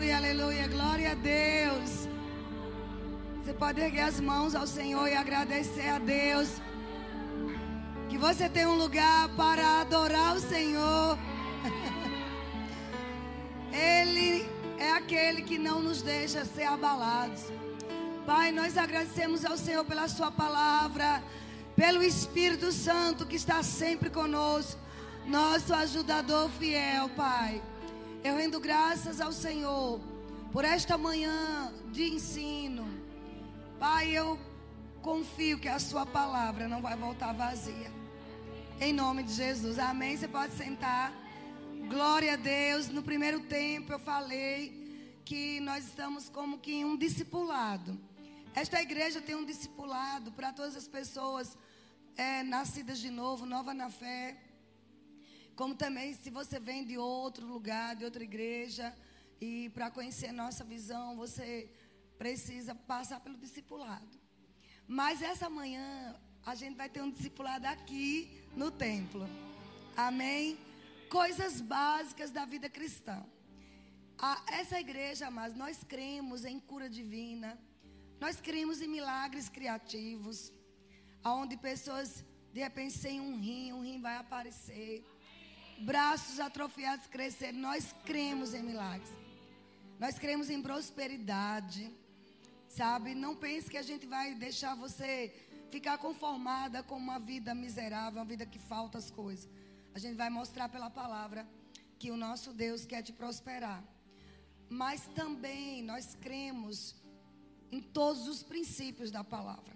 Aleluia, aleluia, glória a Deus. Você pode erguer as mãos ao Senhor e agradecer a Deus. Que você tem um lugar para adorar o Senhor. Ele é aquele que não nos deixa ser abalados. Pai, nós agradecemos ao Senhor pela Sua palavra, pelo Espírito Santo que está sempre conosco, nosso ajudador fiel, Pai. Eu rendo graças ao Senhor por esta manhã de ensino. Pai, eu confio que a Sua palavra não vai voltar vazia. Em nome de Jesus, amém. Você pode sentar. Glória a Deus. No primeiro tempo eu falei que nós estamos como que em um discipulado. Esta igreja tem um discipulado para todas as pessoas é, nascidas de novo, nova na fé. Como também se você vem de outro lugar, de outra igreja, e para conhecer nossa visão, você precisa passar pelo discipulado. Mas essa manhã a gente vai ter um discipulado aqui no templo. Amém? Coisas básicas da vida cristã. A, essa igreja, mas nós cremos em cura divina nós cremos em milagres criativos, aonde pessoas de repente sem um rim, um rim vai aparecer. Braços atrofiados crescer. Nós cremos em milagres. Nós cremos em prosperidade. Sabe? Não pense que a gente vai deixar você ficar conformada com uma vida miserável, uma vida que falta as coisas. A gente vai mostrar pela palavra que o nosso Deus quer te prosperar. Mas também nós cremos em todos os princípios da palavra.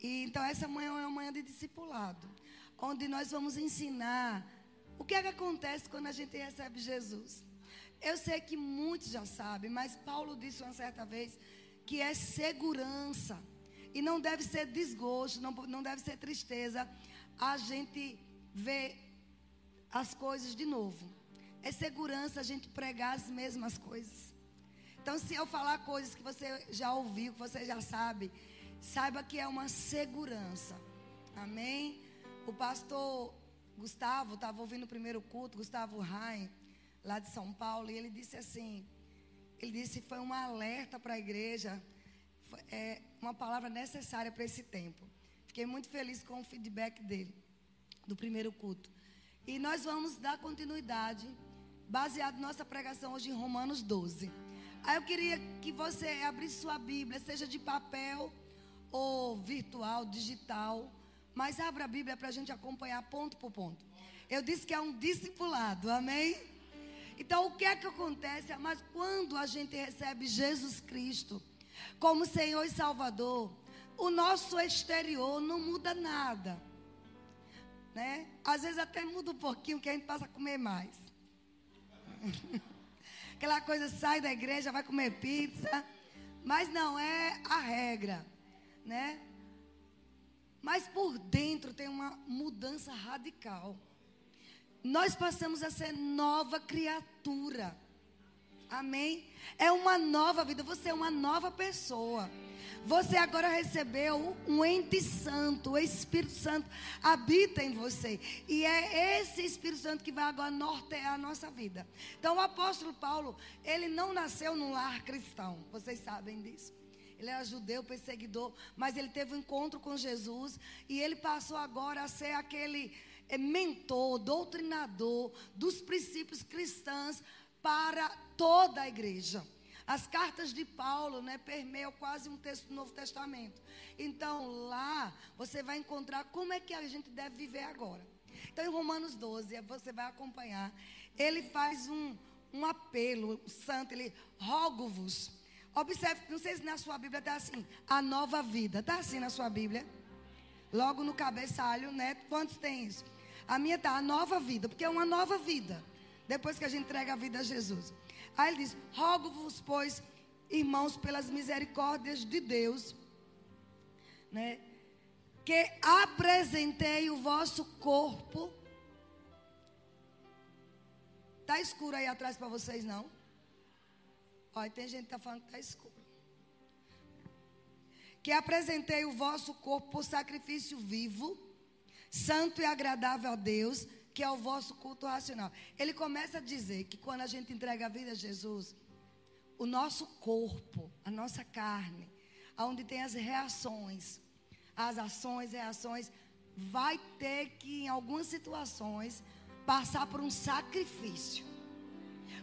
E, então, essa manhã é uma manhã de discipulado, onde nós vamos ensinar o que é que acontece quando a gente recebe Jesus. Eu sei que muitos já sabem, mas Paulo disse uma certa vez que é segurança. E não deve ser desgosto, não, não deve ser tristeza a gente ver as coisas de novo. É segurança a gente pregar as mesmas coisas. Então, se eu falar coisas que você já ouviu, que você já sabe, saiba que é uma segurança. Amém? O pastor Gustavo estava ouvindo o primeiro culto, Gustavo Rain, lá de São Paulo, e ele disse assim: ele disse foi um alerta para a igreja, foi, é uma palavra necessária para esse tempo. Fiquei muito feliz com o feedback dele, do primeiro culto. E nós vamos dar continuidade, baseado nossa pregação hoje em Romanos 12. Aí eu queria que você abrisse sua Bíblia, seja de papel ou virtual, digital. Mas abra a Bíblia para a gente acompanhar ponto por ponto. Eu disse que é um discipulado, amém? Então, o que é que acontece? Mas quando a gente recebe Jesus Cristo como Senhor e Salvador, o nosso exterior não muda nada. Né? Às vezes até muda um pouquinho que a gente passa a comer mais. Aquela coisa sai da igreja, vai comer pizza. Mas não é a regra, né? Mas por dentro tem uma mudança radical. Nós passamos a ser nova criatura. Amém? É uma nova vida. Você é uma nova pessoa. Você agora recebeu um ente santo, o Espírito Santo habita em você. E é esse Espírito Santo que vai agora nortear a nossa vida. Então o apóstolo Paulo, ele não nasceu num lar cristão. Vocês sabem disso. Ele era judeu, perseguidor, mas ele teve um encontro com Jesus e ele passou agora a ser aquele eh, mentor, doutrinador dos princípios cristãos para toda a igreja. As cartas de Paulo, né, permeiam quase um texto do Novo Testamento. Então, lá você vai encontrar como é que a gente deve viver agora. Então, em Romanos 12, você vai acompanhar. Ele faz um, um apelo santo, ele rogo-vos. Observe, não sei se na sua Bíblia está assim, a nova vida. Está assim na sua Bíblia? Logo no cabeçalho, né? Quantos tem isso? A minha está a nova vida, porque é uma nova vida. Depois que a gente entrega a vida a Jesus. Aí ele diz: Rogo-vos, pois, irmãos, pelas misericórdias de Deus, né, que apresentei o vosso corpo. Tá escuro aí atrás para vocês não? Olha, tem gente que está falando que está escuro. Que apresentei o vosso corpo por sacrifício vivo, santo e agradável a Deus, que é o vosso culto racional. Ele começa a dizer que quando a gente entrega a vida a Jesus, o nosso corpo, a nossa carne, onde tem as reações, as ações, reações, vai ter que, em algumas situações, passar por um sacrifício.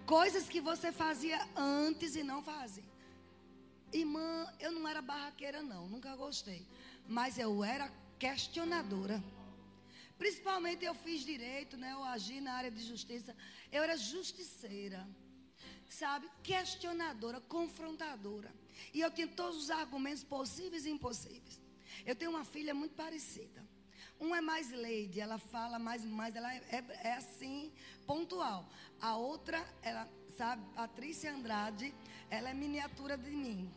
Coisas que você fazia antes e não fazia. Irmã, eu não era barraqueira, não, nunca gostei. Mas eu era questionadora. Principalmente eu fiz direito, né? Eu agi na área de justiça. Eu era justiceira. Sabe? Questionadora, confrontadora. E eu tinha todos os argumentos possíveis e impossíveis. Eu tenho uma filha muito parecida. Uma é mais lady, ela fala mais, mais ela é, é, é assim, pontual. A outra, ela, sabe, Patrícia Andrade, ela é miniatura de mim.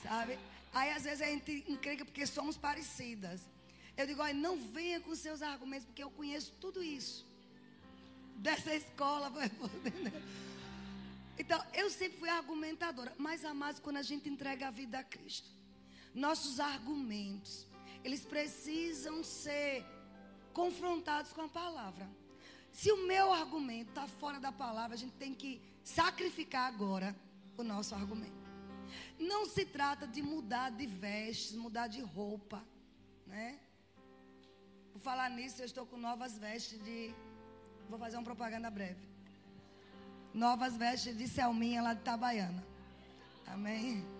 Sabe? Aí às vezes a gente encrenca porque somos parecidas. Eu digo, olha, não venha com seus argumentos, porque eu conheço tudo isso. Dessa escola. Então, eu sempre fui argumentadora. Mas, amados, quando a gente entrega a vida a Cristo, nossos argumentos, eles precisam ser confrontados com a palavra. Se o meu argumento está fora da palavra, a gente tem que sacrificar agora o nosso argumento. Não se trata de mudar de vestes, mudar de roupa, né? Por falar nisso, eu estou com novas vestes de. Vou fazer uma propaganda breve. Novas vestes de Selminha lá de Itabaiana. Amém?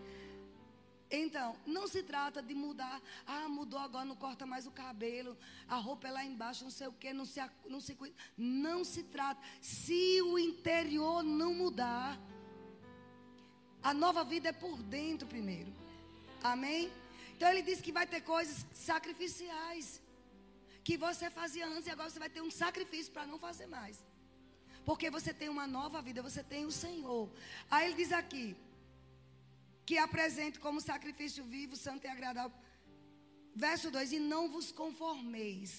Então, não se trata de mudar. Ah, mudou agora, não corta mais o cabelo. A roupa é lá embaixo, não sei o que, não se, não se cuida. Não se trata. Se o interior não mudar, a nova vida é por dentro primeiro. Amém? Então ele diz que vai ter coisas sacrificiais. Que você fazia antes e agora você vai ter um sacrifício para não fazer mais. Porque você tem uma nova vida, você tem o Senhor. Aí ele diz aqui: que apresente como sacrifício vivo, santo e agradável. Verso 2: E não vos conformeis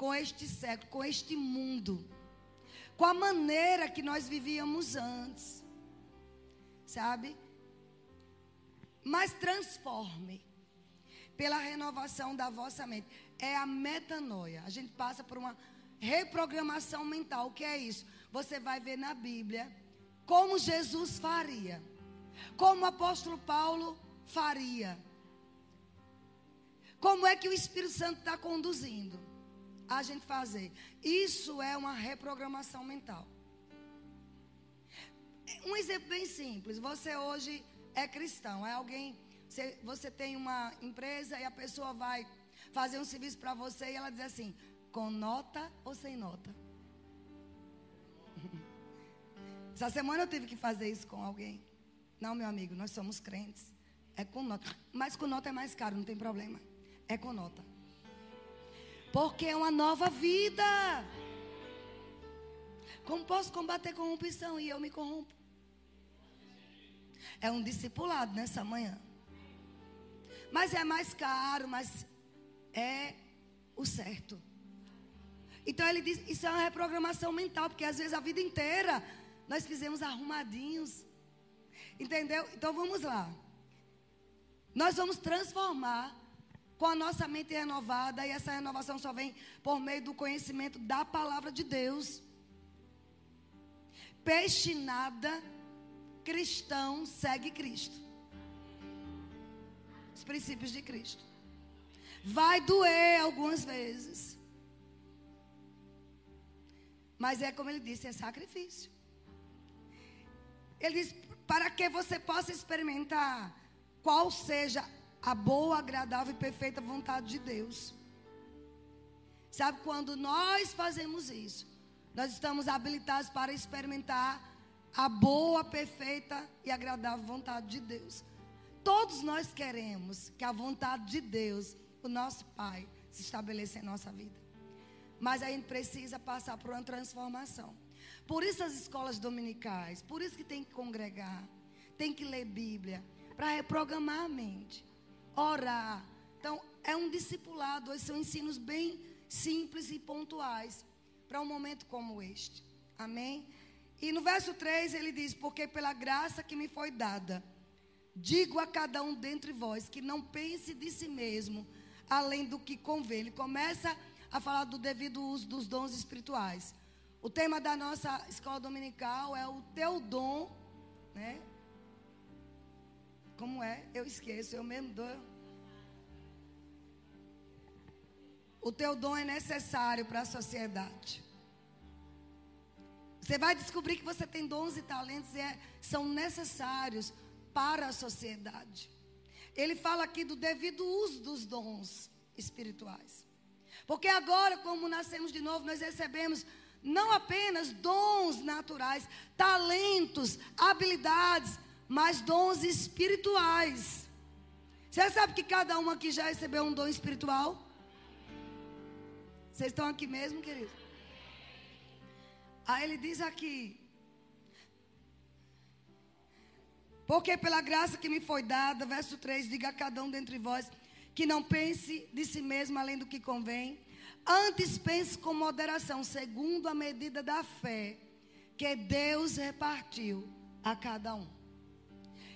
com este século, com este mundo, com a maneira que nós vivíamos antes sabe? Mas transforme pela renovação da vossa mente. É a metanoia. A gente passa por uma reprogramação mental. O que é isso? Você vai ver na Bíblia como Jesus faria, como o apóstolo Paulo faria. Como é que o Espírito Santo está conduzindo a gente fazer? Isso é uma reprogramação mental. Um exemplo bem simples. Você hoje é cristão, é alguém. Você, você tem uma empresa e a pessoa vai fazer um serviço para você e ela diz assim: com nota ou sem nota? Essa semana eu tive que fazer isso com alguém. Não, meu amigo, nós somos crentes. É com nota. Mas com nota é mais caro, não tem problema. É com nota. Porque é uma nova vida. Como posso combater corrupção e eu me corrompo? É um discipulado nessa manhã. Mas é mais caro, mas é o certo. Então ele diz, isso é uma reprogramação mental, porque às vezes a vida inteira nós fizemos arrumadinhos. Entendeu? Então vamos lá. Nós vamos transformar com a nossa mente renovada, e essa renovação só vem por meio do conhecimento da palavra de Deus. Peixe nada cristão segue Cristo. Os princípios de Cristo. Vai doer algumas vezes. Mas é como ele disse, é sacrifício. Ele diz: para que você possa experimentar qual seja a boa, agradável e perfeita vontade de Deus. Sabe quando nós fazemos isso, nós estamos habilitados para experimentar a boa, perfeita e agradável vontade de Deus. Todos nós queremos que a vontade de Deus, o nosso Pai, se estabeleça em nossa vida. Mas a gente precisa passar por uma transformação. Por isso as escolas dominicais, por isso que tem que congregar, tem que ler Bíblia, para reprogramar a mente, orar. Então, é um discipulado, são ensinos bem simples e pontuais para um momento como este. Amém? E no verso 3 ele diz: Porque pela graça que me foi dada, digo a cada um dentre vós que não pense de si mesmo além do que convém. Ele começa a falar do devido uso dos dons espirituais. O tema da nossa escola dominical é o teu dom, né? como é? Eu esqueço, eu mesmo dou. O teu dom é necessário para a sociedade. Você vai descobrir que você tem dons e talentos e é, são necessários para a sociedade. Ele fala aqui do devido uso dos dons espirituais. Porque agora, como nascemos de novo, nós recebemos não apenas dons naturais, talentos, habilidades, mas dons espirituais. Você sabe que cada um aqui já recebeu um dom espiritual? Vocês estão aqui mesmo, querido? Aí ele diz aqui: Porque pela graça que me foi dada, verso 3, diga a cada um dentre vós que não pense de si mesmo além do que convém, antes pense com moderação, segundo a medida da fé que Deus repartiu a cada um.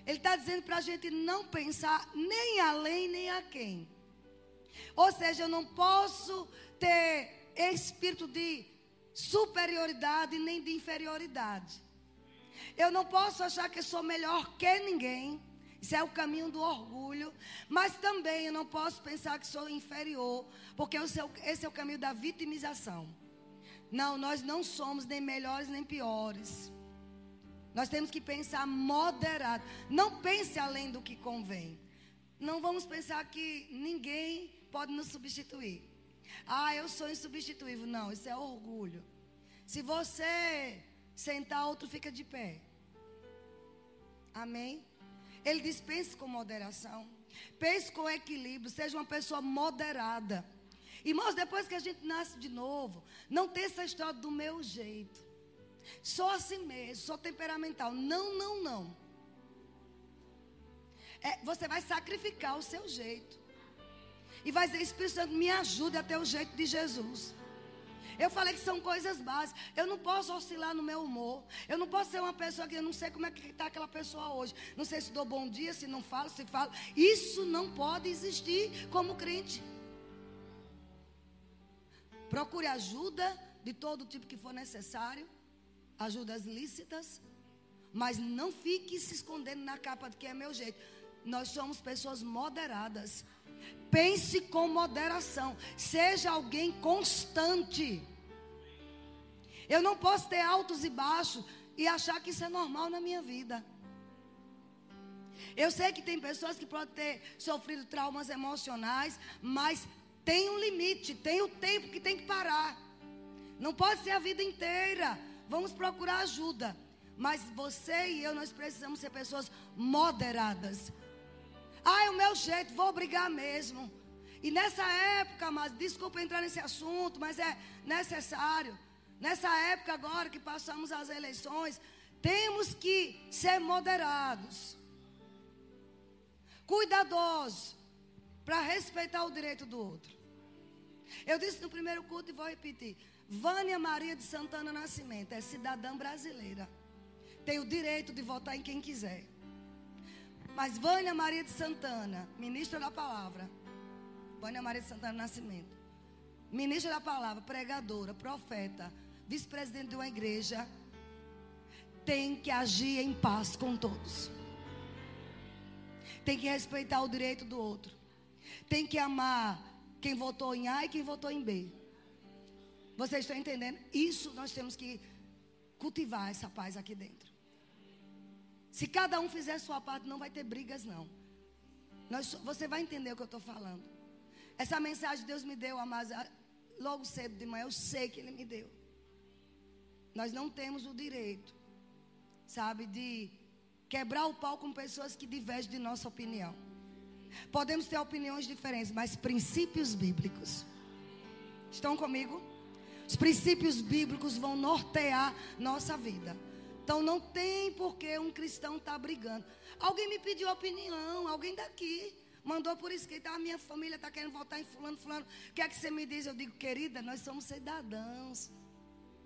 Ele está dizendo para a gente não pensar nem além nem a quem. Ou seja, eu não posso ter espírito de superioridade nem de inferioridade. Eu não posso achar que sou melhor que ninguém. Isso é o caminho do orgulho. Mas também eu não posso pensar que sou inferior, porque esse é o caminho da vitimização. Não, nós não somos nem melhores nem piores. Nós temos que pensar moderado. Não pense além do que convém. Não vamos pensar que ninguém pode nos substituir. Ah, eu sou insubstituível. Não, isso é orgulho. Se você sentar, outro fica de pé. Amém? Ele diz: pense com moderação. Pense com equilíbrio. Seja uma pessoa moderada. Irmãos, depois que a gente nasce de novo, não tem essa história do meu jeito. Sou assim mesmo, sou temperamental. Não, não, não. É, você vai sacrificar o seu jeito. E vai dizer, Espírito Santo, me ajude a ter o jeito de Jesus. Eu falei que são coisas básicas. Eu não posso oscilar no meu humor. Eu não posso ser uma pessoa que eu não sei como é que está aquela pessoa hoje. Não sei se dou bom dia, se não falo, se falo. Isso não pode existir como crente. Procure ajuda de todo tipo que for necessário. Ajudas lícitas. Mas não fique se escondendo na capa de que é meu jeito. Nós somos pessoas moderadas. Pense com moderação. Seja alguém constante. Eu não posso ter altos e baixos e achar que isso é normal na minha vida. Eu sei que tem pessoas que podem ter sofrido traumas emocionais, mas tem um limite, tem o tempo que tem que parar. Não pode ser a vida inteira. Vamos procurar ajuda. Mas você e eu, nós precisamos ser pessoas moderadas. É o meu jeito, vou brigar mesmo. E nessa época, mas desculpa entrar nesse assunto, mas é necessário. Nessa época agora que passamos as eleições, temos que ser moderados, cuidadosos, para respeitar o direito do outro. Eu disse no primeiro culto e vou repetir: Vânia Maria de Santana Nascimento é cidadã brasileira, tem o direito de votar em quem quiser. Mas Vânia Maria de Santana, ministra da palavra. Vânia Maria de Santana Nascimento. Ministra da palavra, pregadora, profeta, vice-presidente de uma igreja. Tem que agir em paz com todos. Tem que respeitar o direito do outro. Tem que amar quem votou em A e quem votou em B. Vocês estão entendendo? Isso nós temos que cultivar essa paz aqui dentro. Se cada um fizer sua parte, não vai ter brigas, não. Nós, você vai entender o que eu estou falando. Essa mensagem Deus me deu, amados, logo cedo de manhã. Eu sei que Ele me deu. Nós não temos o direito, sabe, de quebrar o pau com pessoas que divergem de nossa opinião. Podemos ter opiniões diferentes, mas princípios bíblicos. Estão comigo? Os princípios bíblicos vão nortear nossa vida. Então não tem por que um cristão estar tá brigando. Alguém me pediu opinião, alguém daqui mandou por escrito, a minha família está querendo votar em fulano, fulano. O que é que você me diz? Eu digo, querida, nós somos cidadãos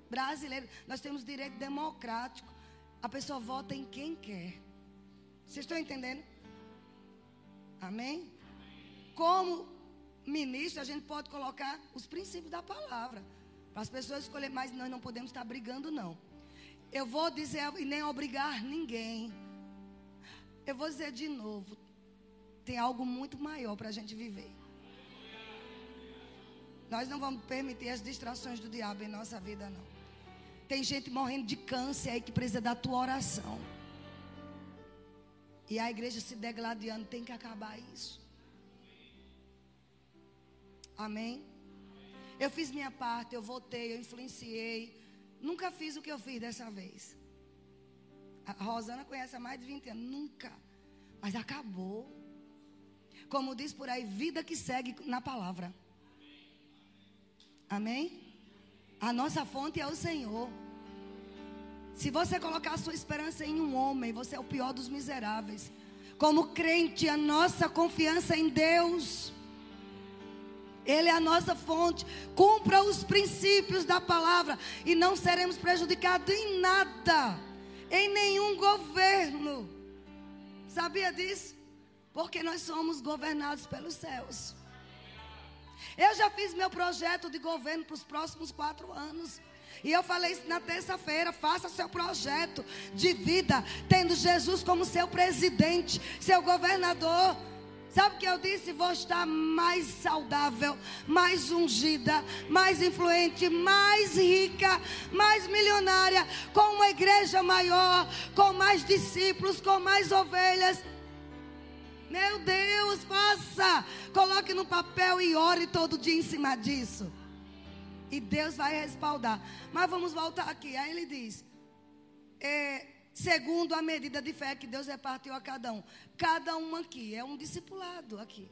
brasileiros, nós temos direito democrático. A pessoa vota em quem quer. Vocês estão entendendo? Amém? Como ministro, a gente pode colocar os princípios da palavra. Para as pessoas escolherem, mas nós não podemos estar brigando, não. Eu vou dizer e nem obrigar ninguém. Eu vou dizer de novo: tem algo muito maior para a gente viver. Nós não vamos permitir as distrações do diabo em nossa vida, não. Tem gente morrendo de câncer aí que precisa da tua oração. E a igreja se degladiando, tem que acabar isso. Amém? Eu fiz minha parte, eu votei, eu influenciei. Nunca fiz o que eu fiz dessa vez. A Rosana conhece há mais de 20 anos. Nunca. Mas acabou. Como diz por aí, vida que segue na palavra. Amém? A nossa fonte é o Senhor. Se você colocar a sua esperança em um homem, você é o pior dos miseráveis. Como crente, a nossa confiança em Deus. Ele é a nossa fonte. Cumpra os princípios da palavra e não seremos prejudicados em nada, em nenhum governo. Sabia disso? Porque nós somos governados pelos céus. Eu já fiz meu projeto de governo para os próximos quatro anos. E eu falei isso na terça-feira. Faça seu projeto de vida, tendo Jesus como seu presidente, seu governador. Sabe o que eu disse? Vou estar mais saudável, mais ungida, mais influente, mais rica, mais milionária, com uma igreja maior, com mais discípulos, com mais ovelhas. Meu Deus, faça. Coloque no papel e ore todo dia em cima disso. E Deus vai respaldar. Mas vamos voltar aqui. Aí ele diz: é, segundo a medida de fé que Deus repartiu a cada um. Cada um aqui é um discipulado aqui.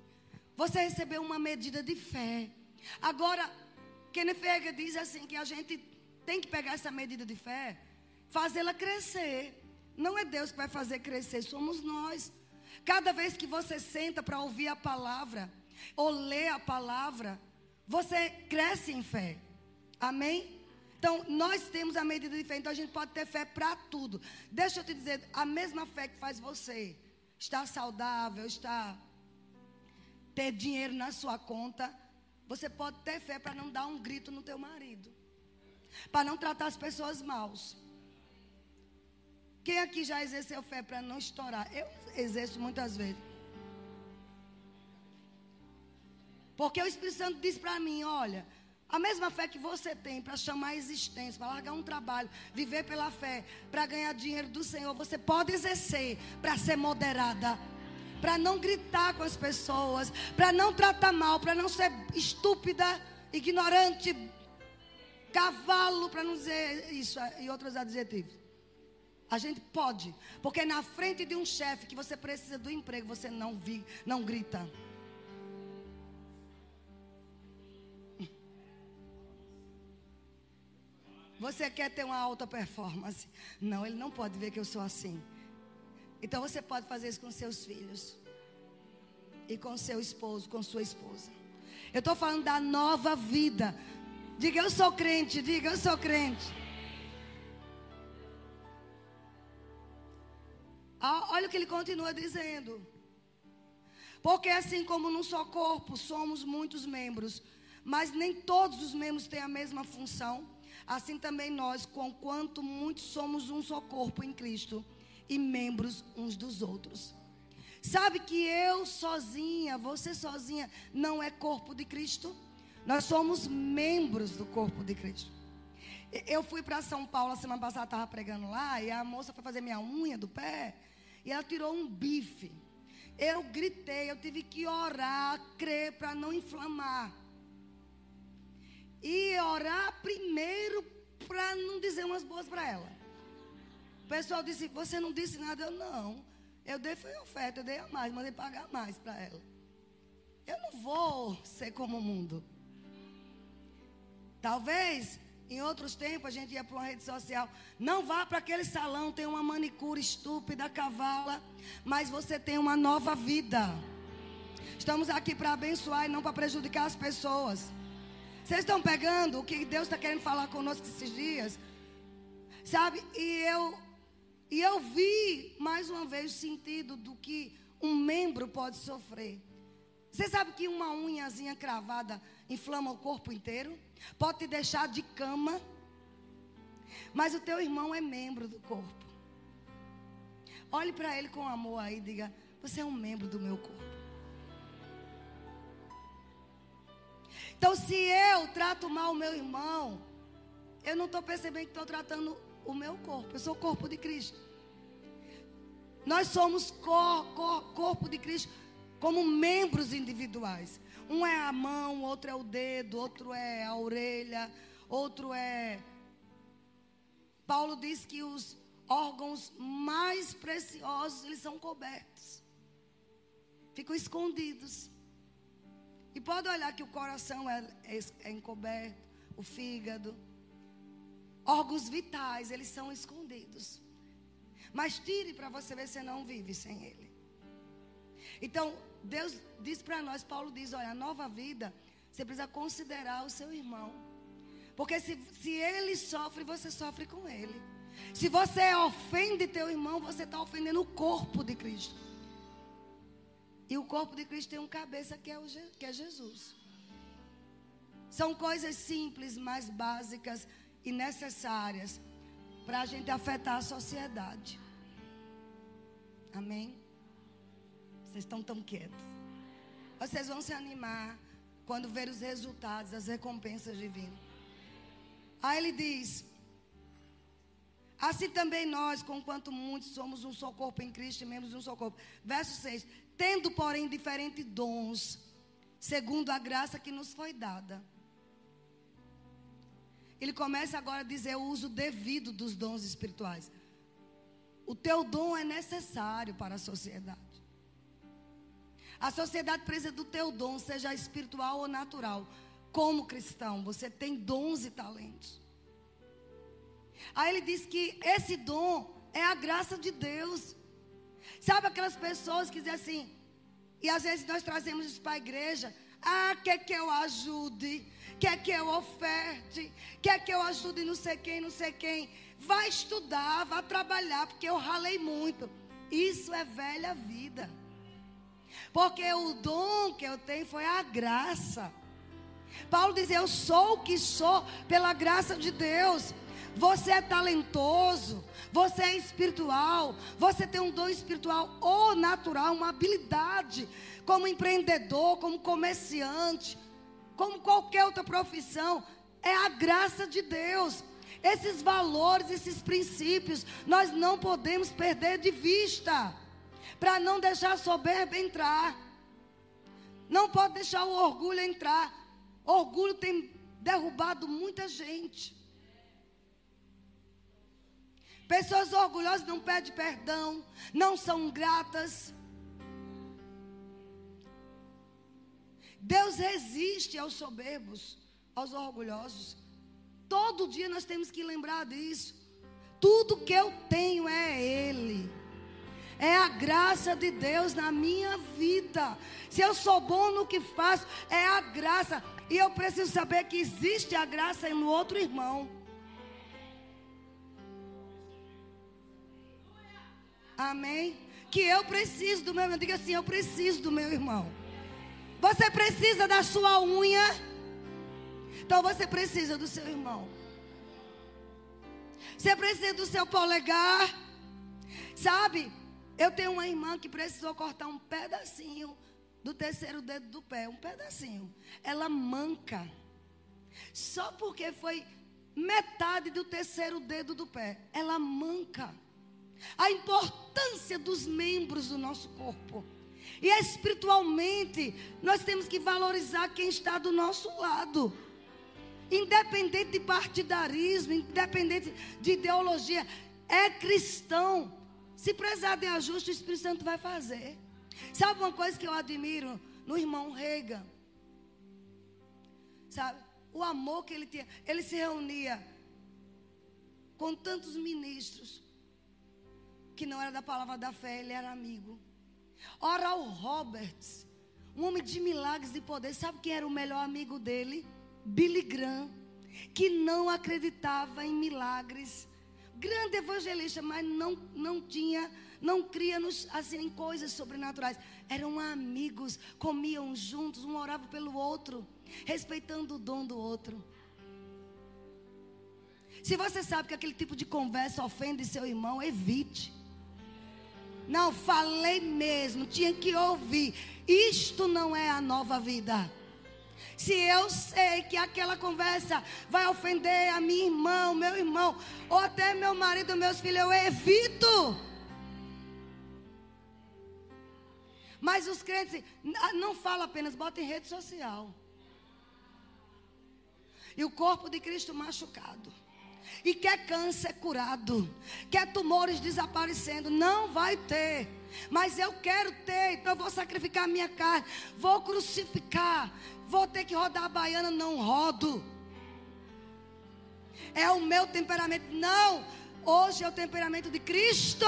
Você recebeu uma medida de fé. Agora, Kenneth Hagin diz assim que a gente tem que pegar essa medida de fé, fazê-la crescer. Não é Deus que vai fazer crescer, somos nós. Cada vez que você senta para ouvir a palavra, ou ler a palavra, você cresce em fé. Amém? Então, nós temos a medida fé, então a gente pode ter fé para tudo. Deixa eu te dizer, a mesma fé que faz você estar saudável, estar ter dinheiro na sua conta, você pode ter fé para não dar um grito no teu marido. Para não tratar as pessoas maus. Quem aqui já exerceu fé para não estourar? Eu exerço muitas vezes. Porque o Espírito Santo diz para mim: olha, a mesma fé que você tem para chamar a existência, para largar um trabalho, viver pela fé, para ganhar dinheiro do Senhor, você pode exercer para ser moderada, para não gritar com as pessoas, para não tratar mal, para não ser estúpida, ignorante, cavalo, para não dizer isso e outros adjetivos. A gente pode, porque na frente de um chefe que você precisa do emprego, você não vi, não grita. Você quer ter uma alta performance? Não, ele não pode ver que eu sou assim. Então você pode fazer isso com seus filhos. E com seu esposo, com sua esposa. Eu estou falando da nova vida. Diga, eu sou crente. Diga, eu sou crente. Ah, olha o que ele continua dizendo. Porque assim como num só corpo somos muitos membros, mas nem todos os membros têm a mesma função, assim também nós, com quanto muitos somos um só corpo em Cristo e membros uns dos outros. Sabe que eu sozinha, você sozinha, não é corpo de Cristo? Nós somos membros do corpo de Cristo. Eu fui para São Paulo semana passada, estava pregando lá, e a moça foi fazer minha unha do pé. E ela tirou um bife. Eu gritei, eu tive que orar, crer para não inflamar. E orar primeiro para não dizer umas boas para ela. O pessoal disse: Você não disse nada? Eu não. Eu dei foi oferta, eu dei a mais, mandei pagar mais para ela. Eu não vou ser como o mundo. Talvez em outros tempos a gente ia para uma rede social. Não vá para aquele salão, tem uma manicure estúpida, cavala. Mas você tem uma nova vida. Estamos aqui para abençoar e não para prejudicar as pessoas. Vocês estão pegando o que Deus está querendo falar conosco esses dias? Sabe? E eu, e eu vi mais uma vez o sentido do que um membro pode sofrer. Você sabe que uma unhazinha cravada inflama o corpo inteiro? Pode te deixar de cama. Mas o teu irmão é membro do corpo. Olhe para ele com amor aí e diga: Você é um membro do meu corpo. Então, se eu trato mal o meu irmão, eu não estou percebendo que estou tratando o meu corpo. Eu sou o corpo de Cristo. Nós somos cor, cor, corpo de Cristo como membros individuais. Um é a mão, outro é o dedo, outro é a orelha, outro é. Paulo diz que os órgãos mais preciosos eles são cobertos, ficam escondidos. E pode olhar que o coração é, é, é encoberto, o fígado, órgãos vitais eles são escondidos. Mas tire para você ver se não vive sem ele. Então, Deus diz para nós, Paulo diz: olha, a nova vida, você precisa considerar o seu irmão. Porque se, se ele sofre, você sofre com ele. Se você ofende teu irmão, você está ofendendo o corpo de Cristo. E o corpo de Cristo tem um cabeça que é, o, que é Jesus. São coisas simples, mas básicas e necessárias para a gente afetar a sociedade. Amém? Vocês estão tão quietos. Vocês vão se animar quando ver os resultados, as recompensas divinas. Aí ele diz: Assim também nós, conquanto muitos, somos um só corpo em Cristo e membros de um só corpo. Verso 6: Tendo, porém, diferentes dons, segundo a graça que nos foi dada. Ele começa agora a dizer o uso devido dos dons espirituais. O teu dom é necessário para a sociedade. A sociedade precisa do teu dom, seja espiritual ou natural. Como cristão, você tem dons e talentos. Aí ele diz que esse dom é a graça de Deus. Sabe aquelas pessoas que dizem assim, e às vezes nós trazemos isso para a igreja. Ah, quer que eu ajude? Quer que eu oferte? Quer que eu ajude não sei quem, não sei quem? Vai estudar, vai trabalhar, porque eu ralei muito. Isso é velha vida. Porque o dom que eu tenho foi a graça. Paulo diz: Eu sou o que sou pela graça de Deus. Você é talentoso, você é espiritual, você tem um dom espiritual ou natural, uma habilidade, como empreendedor, como comerciante, como qualquer outra profissão. É a graça de Deus. Esses valores, esses princípios, nós não podemos perder de vista para não deixar a soberba entrar. Não pode deixar o orgulho entrar. Orgulho tem derrubado muita gente. Pessoas orgulhosas não pedem perdão, não são gratas. Deus resiste aos soberbos, aos orgulhosos. Todo dia nós temos que lembrar disso. Tudo que eu tenho é Ele. É a graça de Deus na minha vida. Se eu sou bom no que faço, é a graça. E eu preciso saber que existe a graça no outro irmão. Amém? Que eu preciso do meu irmão. Diga assim: eu preciso do meu irmão. Você precisa da sua unha. Então você precisa do seu irmão. Você precisa do seu polegar. Sabe? Eu tenho uma irmã que precisou cortar um pedacinho do terceiro dedo do pé, um pedacinho. Ela manca. Só porque foi metade do terceiro dedo do pé. Ela manca. A importância dos membros do nosso corpo. E espiritualmente, nós temos que valorizar quem está do nosso lado. Independente de partidarismo, independente de ideologia, é cristão. Se precisar de ajuste, o Espírito Santo vai fazer. Sabe uma coisa que eu admiro no irmão Reagan? Sabe? O amor que ele tinha. Ele se reunia com tantos ministros que não era da palavra da fé, ele era amigo. Ora, o Roberts, um homem de milagres e poder, sabe quem era o melhor amigo dele? Billy Graham, que não acreditava em milagres grande evangelista, mas não, não tinha, não cria nos, assim, em coisas sobrenaturais. Eram amigos, comiam juntos, um orava pelo outro, respeitando o dom do outro. Se você sabe que aquele tipo de conversa ofende seu irmão, evite. Não, falei mesmo, tinha que ouvir. Isto não é a nova vida. Se eu sei que aquela conversa vai ofender a minha irmã, o meu irmão, ou até meu marido, meus filhos, eu evito. Mas os crentes não falam apenas, bota em rede social. E o corpo de Cristo machucado. E quer câncer curado. Quer tumores desaparecendo. Não vai ter. Mas eu quero ter. Então eu vou sacrificar a minha carne. Vou crucificar. Vou ter que rodar a baiana. Não rodo. É o meu temperamento. Não. Hoje é o temperamento de Cristo.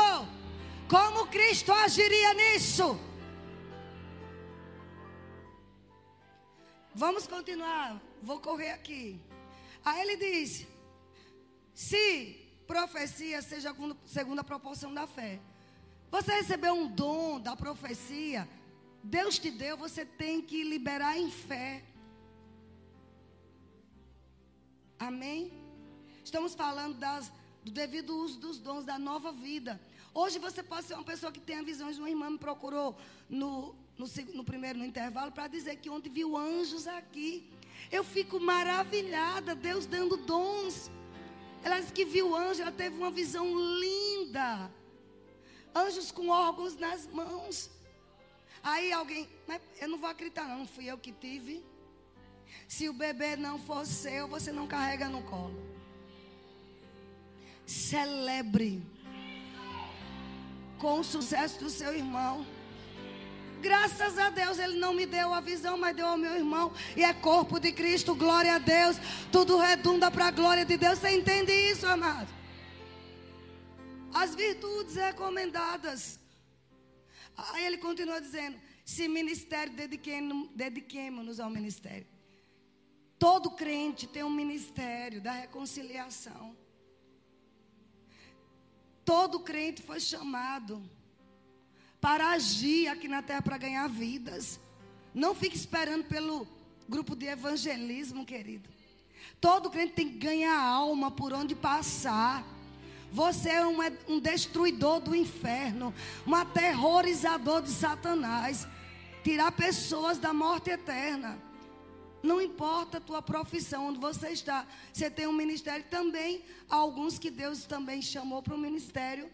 Como Cristo agiria nisso? Vamos continuar. Vou correr aqui. Aí ele diz: se profecia seja segundo a proporção da fé. Você recebeu um dom da profecia, Deus te deu, você tem que liberar em fé. Amém? Estamos falando das, do devido uso dos dons da nova vida. Hoje você pode ser uma pessoa que tem visões. Uma irmã me procurou no, no, no primeiro no intervalo para dizer que ontem viu anjos aqui. Eu fico maravilhada, Deus dando dons. Ela disse que viu anjo, ela teve uma visão linda. Anjos com órgãos nas mãos. Aí alguém, mas eu não vou acreditar, não, não fui eu que tive. Se o bebê não for seu, você não carrega no colo. Celebre com o sucesso do seu irmão. Graças a Deus ele não me deu a visão, mas deu ao meu irmão. E é corpo de Cristo, glória a Deus. Tudo redunda para a glória de Deus. Você entende isso, amado? As virtudes recomendadas. Aí ele continua dizendo: se ministério, dediquemos-nos ao ministério. Todo crente tem um ministério da reconciliação. Todo crente foi chamado para agir aqui na terra para ganhar vidas. Não fique esperando pelo grupo de evangelismo, querido. Todo crente tem que ganhar alma por onde passar. Você é um, um destruidor do inferno, um aterrorizador de Satanás. Tirar pessoas da morte eterna. Não importa a tua profissão, onde você está. Você tem um ministério também. Alguns que Deus também chamou para o ministério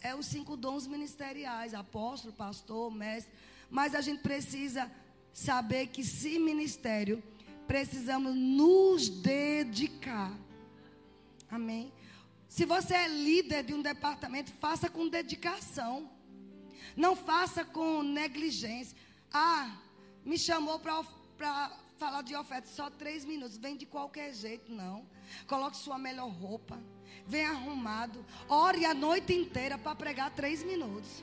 é os cinco dons ministeriais: apóstolo, pastor, mestre. Mas a gente precisa saber que, se ministério, precisamos nos dedicar. Amém? Se você é líder de um departamento, faça com dedicação. Não faça com negligência. Ah, me chamou para falar de oferta só três minutos. Vem de qualquer jeito, não. Coloque sua melhor roupa. Vem arrumado. Ore a noite inteira para pregar três minutos.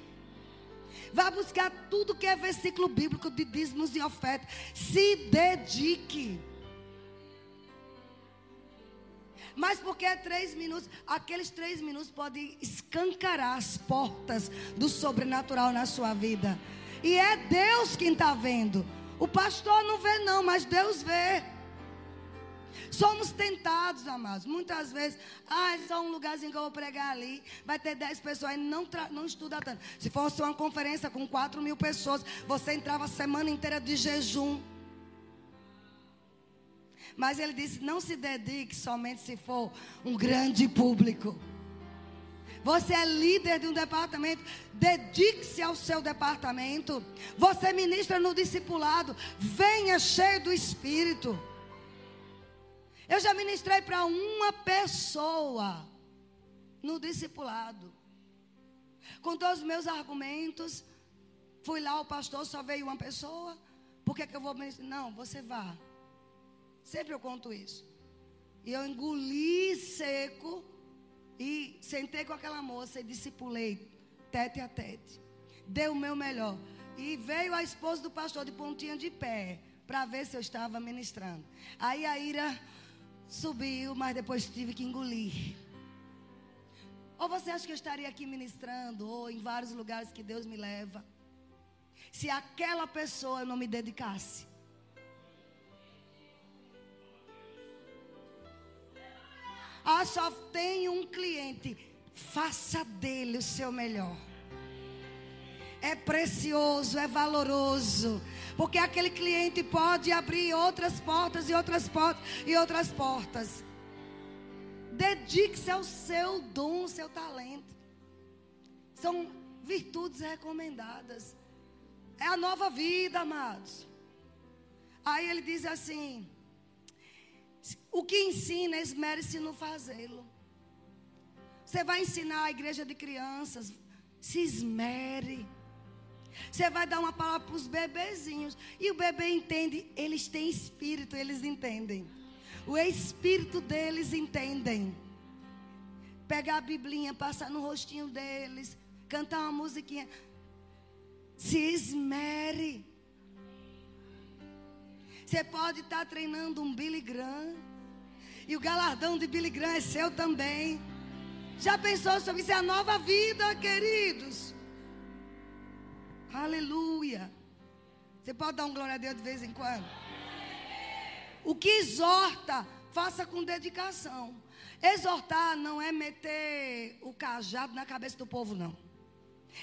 Vá buscar tudo que é versículo bíblico de dízimos e ofertas. Se dedique. Mas porque é três minutos, aqueles três minutos podem escancarar as portas do sobrenatural na sua vida. E é Deus quem está vendo. O pastor não vê, não, mas Deus vê. Somos tentados, amados. Muitas vezes, ah, é só um lugarzinho que eu vou pregar ali. Vai ter dez pessoas aí, não, não estuda tanto. Se fosse uma conferência com quatro mil pessoas, você entrava a semana inteira de jejum. Mas ele disse: não se dedique somente se for um grande público. Você é líder de um departamento, dedique-se ao seu departamento. Você ministra no discipulado, venha cheio do Espírito. Eu já ministrei para uma pessoa no discipulado. Com todos os meus argumentos, fui lá, o pastor só veio uma pessoa. Por que, que eu vou ministrar? Não, você vá. Sempre eu conto isso. E eu engoli seco e sentei com aquela moça e discipulei tete a tete. Dei o meu melhor. E veio a esposa do pastor de pontinha de pé para ver se eu estava ministrando. Aí a ira Subiu, mas depois tive que engolir. Ou você acha que eu estaria aqui ministrando, ou em vários lugares que Deus me leva, se aquela pessoa eu não me dedicasse? Ah, só tenho um cliente. Faça dele o seu melhor. É precioso, é valoroso. Porque aquele cliente pode abrir outras portas e outras portas e outras portas. Dedique-se ao seu dom, seu talento. São virtudes recomendadas. É a nova vida, amados. Aí ele diz assim: o que ensina, esmere-se no fazê-lo. Você vai ensinar a igreja de crianças, se esmere. Você vai dar uma palavra para os bebezinhos. E o bebê entende, eles têm espírito, eles entendem. O espírito deles entendem. Pegar a biblinha, passar no rostinho deles, cantar uma musiquinha. Se esmere. Você pode estar tá treinando um Billy Graham. E o galardão de Billy Graham é seu também. Já pensou sobre isso? É a nova vida, queridos. Aleluia. Você pode dar um glória a Deus de vez em quando? O que exorta, faça com dedicação. Exortar não é meter o cajado na cabeça do povo, não.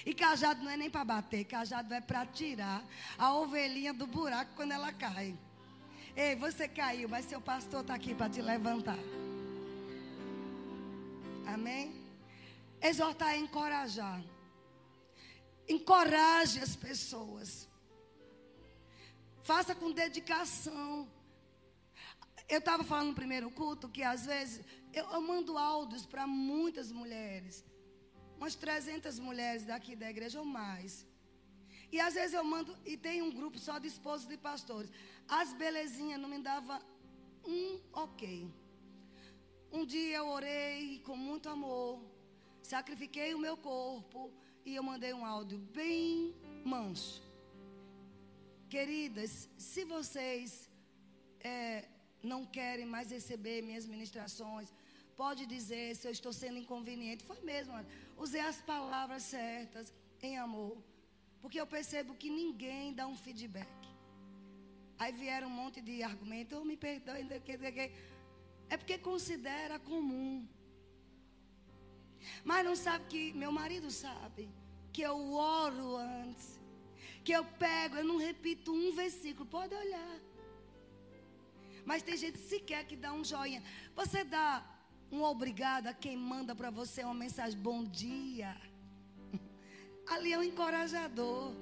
E cajado não é nem para bater, cajado é para tirar a ovelhinha do buraco quando ela cai. Ei, você caiu, mas seu pastor está aqui para te levantar. Amém? Exortar é encorajar. Encoraje as pessoas. Faça com dedicação. Eu estava falando no primeiro culto que às vezes eu, eu mando áudios para muitas mulheres. Umas 300 mulheres daqui da igreja ou mais. E às vezes eu mando, e tem um grupo só de esposos de pastores. As belezinhas não me davam um ok. Um dia eu orei com muito amor, sacrifiquei o meu corpo e eu mandei um áudio bem manso. Queridas, se vocês é, não querem mais receber minhas ministrações, pode dizer se eu estou sendo inconveniente. Foi mesmo, usei as palavras certas em amor, porque eu percebo que ninguém dá um feedback. Aí vieram um monte de argumentos, oh, me perdoe, é porque considera comum. Mas não sabe que meu marido sabe que eu oro antes. Que eu pego, eu não repito um versículo, pode olhar. Mas tem gente sequer que dá um joinha. Você dá um obrigado a quem manda para você uma mensagem bom dia. Ali é um encorajador.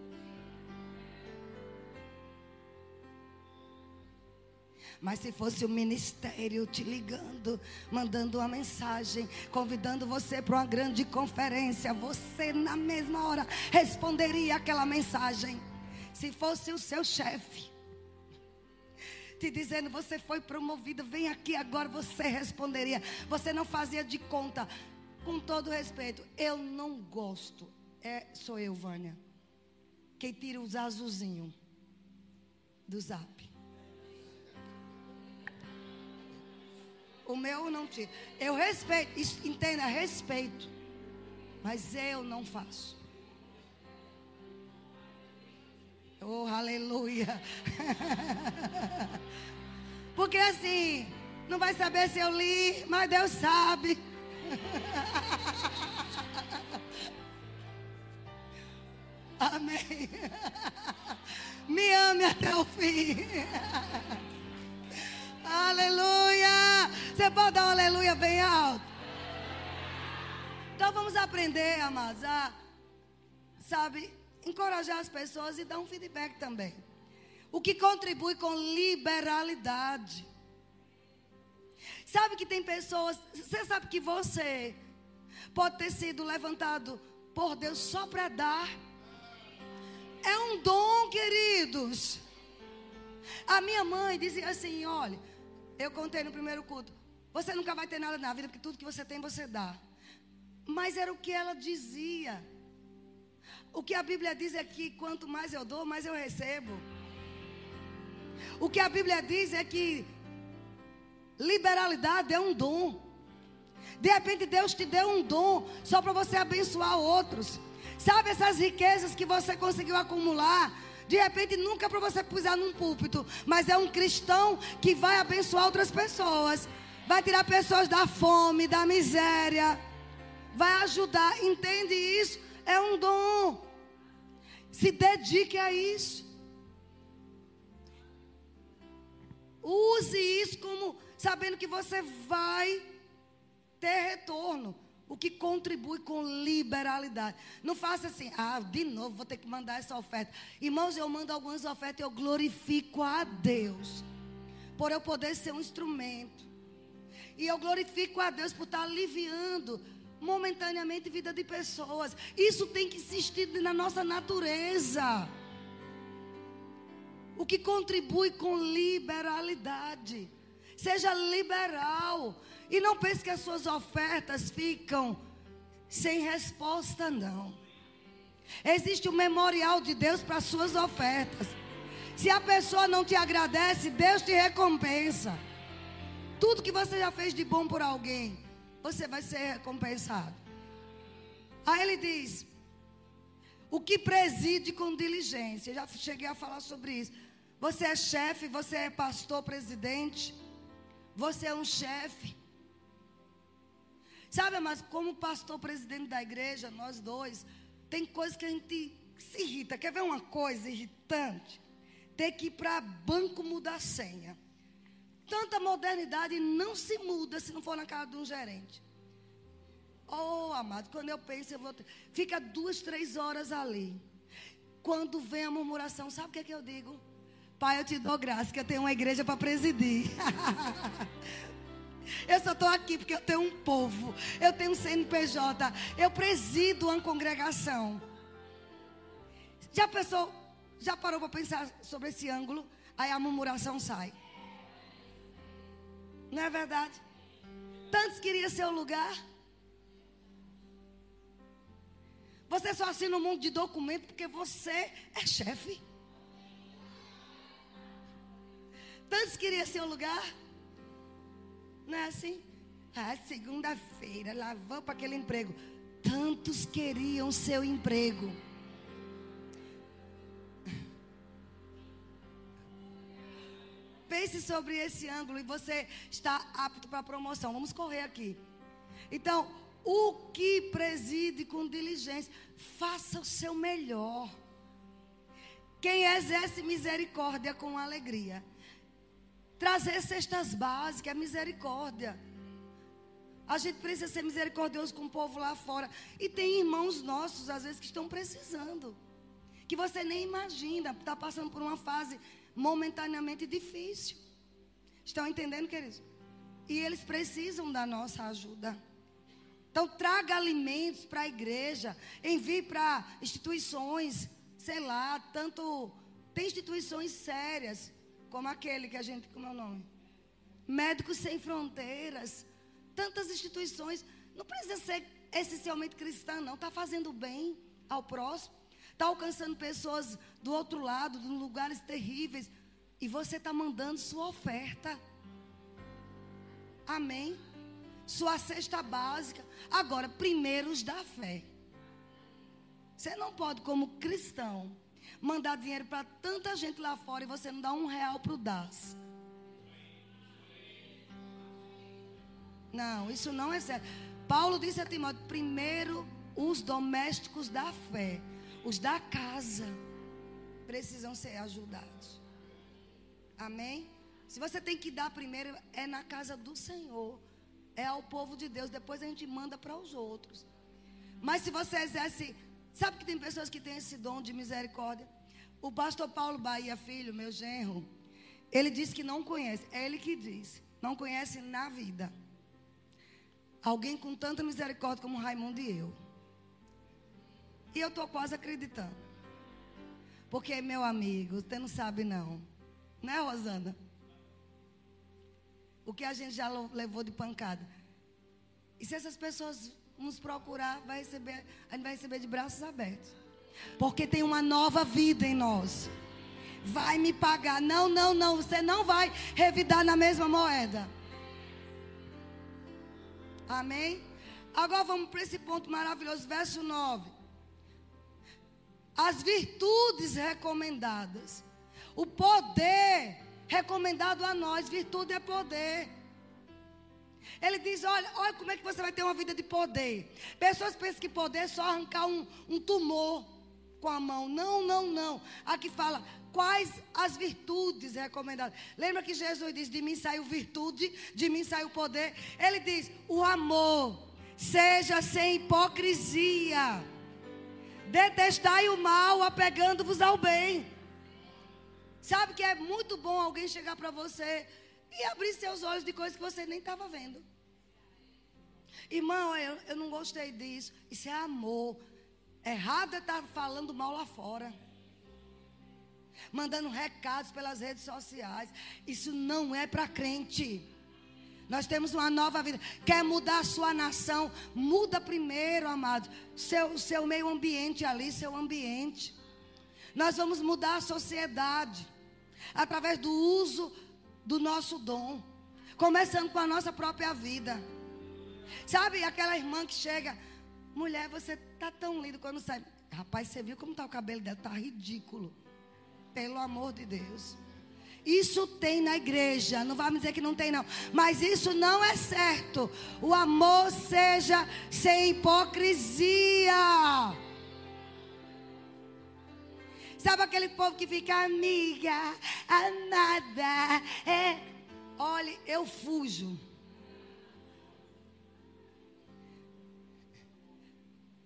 Mas se fosse o ministério te ligando, mandando uma mensagem, convidando você para uma grande conferência, você na mesma hora responderia aquela mensagem. Se fosse o seu chefe te dizendo, você foi promovido, vem aqui agora, você responderia. Você não fazia de conta. Com todo respeito, eu não gosto. É, sou eu, Vânia. Quem tira os azulzinhos do zap. O meu não tira. Eu respeito, entenda, respeito. Mas eu não faço. Oh, aleluia. Porque assim, não vai saber se eu li, mas Deus sabe. Amém. Me ame até o fim. Aleluia! Você pode dar um aleluia bem alto? Então vamos aprender, amados, a, sabe, encorajar as pessoas e dar um feedback também. O que contribui com liberalidade. Sabe que tem pessoas, você sabe que você pode ter sido levantado por Deus só para dar. É um dom, queridos. A minha mãe dizia assim: olha, eu contei no primeiro culto. Você nunca vai ter nada na vida, porque tudo que você tem, você dá. Mas era o que ela dizia. O que a Bíblia diz é que quanto mais eu dou, mais eu recebo. O que a Bíblia diz é que liberalidade é um dom. De repente Deus te deu um dom só para você abençoar outros. Sabe essas riquezas que você conseguiu acumular? De repente, nunca para você pisar num púlpito, mas é um cristão que vai abençoar outras pessoas, vai tirar pessoas da fome, da miséria, vai ajudar. Entende isso? É um dom. Se dedique a isso. Use isso como sabendo que você vai ter retorno. O que contribui com liberalidade. Não faça assim, ah, de novo vou ter que mandar essa oferta. Irmãos, eu mando algumas ofertas e eu glorifico a Deus. Por eu poder ser um instrumento. E eu glorifico a Deus por estar aliviando momentaneamente a vida de pessoas. Isso tem que existir na nossa natureza. O que contribui com liberalidade. Seja liberal. E não pense que as suas ofertas ficam sem resposta, não. Existe um memorial de Deus para as suas ofertas. Se a pessoa não te agradece, Deus te recompensa. Tudo que você já fez de bom por alguém, você vai ser recompensado. Aí ele diz: o que preside com diligência. Já cheguei a falar sobre isso. Você é chefe, você é pastor, presidente. Você é um chefe. Sabe, mas como pastor presidente da igreja, nós dois, tem coisas que a gente se irrita. Quer ver uma coisa irritante? Ter que ir para banco mudar a senha. Tanta modernidade não se muda se não for na casa de um gerente. Oh, amado, quando eu penso, eu vou. Fica duas, três horas ali. Quando vem a murmuração, sabe o que, é que eu digo? Pai, eu te dou graça que eu tenho uma igreja para presidir. Eu só estou aqui porque eu tenho um povo. Eu tenho um CNPJ. Eu presido uma congregação. Já pensou? Já parou para pensar sobre esse ângulo? Aí a murmuração sai. Não é verdade? Tantos queriam seu lugar. Você só assina um monte de documento porque você é chefe. Tantos queriam seu lugar. Não é assim? Ah, segunda-feira, lá vão para aquele emprego. Tantos queriam seu emprego. Pense sobre esse ângulo e você está apto para promoção. Vamos correr aqui. Então, o que preside com diligência, faça o seu melhor. Quem exerce misericórdia com alegria Trazer cestas básicas, é misericórdia. A gente precisa ser misericordioso com o povo lá fora. E tem irmãos nossos, às vezes, que estão precisando. Que você nem imagina, está passando por uma fase momentaneamente difícil. Estão entendendo, queridos? E eles precisam da nossa ajuda. Então, traga alimentos para a igreja, envie para instituições, sei lá, tanto. Tem instituições sérias como aquele que a gente, como é o nome? Médicos Sem Fronteiras. Tantas instituições. Não precisa ser essencialmente cristã, não. Está fazendo bem ao próximo. Está alcançando pessoas do outro lado, de lugares terríveis. E você está mandando sua oferta. Amém? Sua cesta básica. Agora, primeiros da fé. Você não pode, como cristão, mandar dinheiro para tanta gente lá fora e você não dá um real para o DAS. Não, isso não é sério. Paulo disse a Timóteo: primeiro os domésticos da fé, os da casa, precisam ser ajudados. Amém? Se você tem que dar primeiro, é na casa do Senhor, é ao povo de Deus, depois a gente manda para os outros. Mas se você exerce Sabe que tem pessoas que têm esse dom de misericórdia? O pastor Paulo Bahia Filho, meu genro, ele disse que não conhece. É ele que diz. Não conhece na vida. Alguém com tanta misericórdia como Raimundo e eu. E eu estou quase acreditando. Porque, meu amigo, você não sabe não. Né, Rosana? O que a gente já levou de pancada. E se essas pessoas nos procurar, vai receber, a gente vai receber de braços abertos. Porque tem uma nova vida em nós. Vai me pagar. Não, não, não. Você não vai revidar na mesma moeda. Amém? Agora vamos para esse ponto maravilhoso, verso 9. As virtudes recomendadas. O poder recomendado a nós. Virtude é poder. Ele diz: olha, olha como é que você vai ter uma vida de poder. Pessoas pensam que poder é só arrancar um, um tumor. com a mão. Não, não, não. Aqui fala quais as virtudes recomendadas. Lembra que Jesus diz: De mim saiu virtude, de mim saiu poder. Ele diz: O amor, seja sem hipocrisia. Detestai o mal, apegando-vos ao bem. Sabe que é muito bom alguém chegar para você e abrir seus olhos de coisas que você nem estava vendo. Irmão, eu, eu não gostei disso. Isso é amor. Errado é estar tá falando mal lá fora. Mandando recados pelas redes sociais. Isso não é para crente. Nós temos uma nova vida. Quer mudar a sua nação? Muda primeiro, amado. Seu, seu meio ambiente ali, seu ambiente. Nós vamos mudar a sociedade. Através do uso do nosso dom. Começando com a nossa própria vida. Sabe aquela irmã que chega, mulher, você tá tão lindo quando sai. Rapaz, você viu como tá o cabelo dela? Tá ridículo. Pelo amor de Deus. Isso tem na igreja, não vai me dizer que não tem não, mas isso não é certo. O amor seja sem hipocrisia. Sabe aquele povo que fica amiga, amada, é, olhe, eu fujo.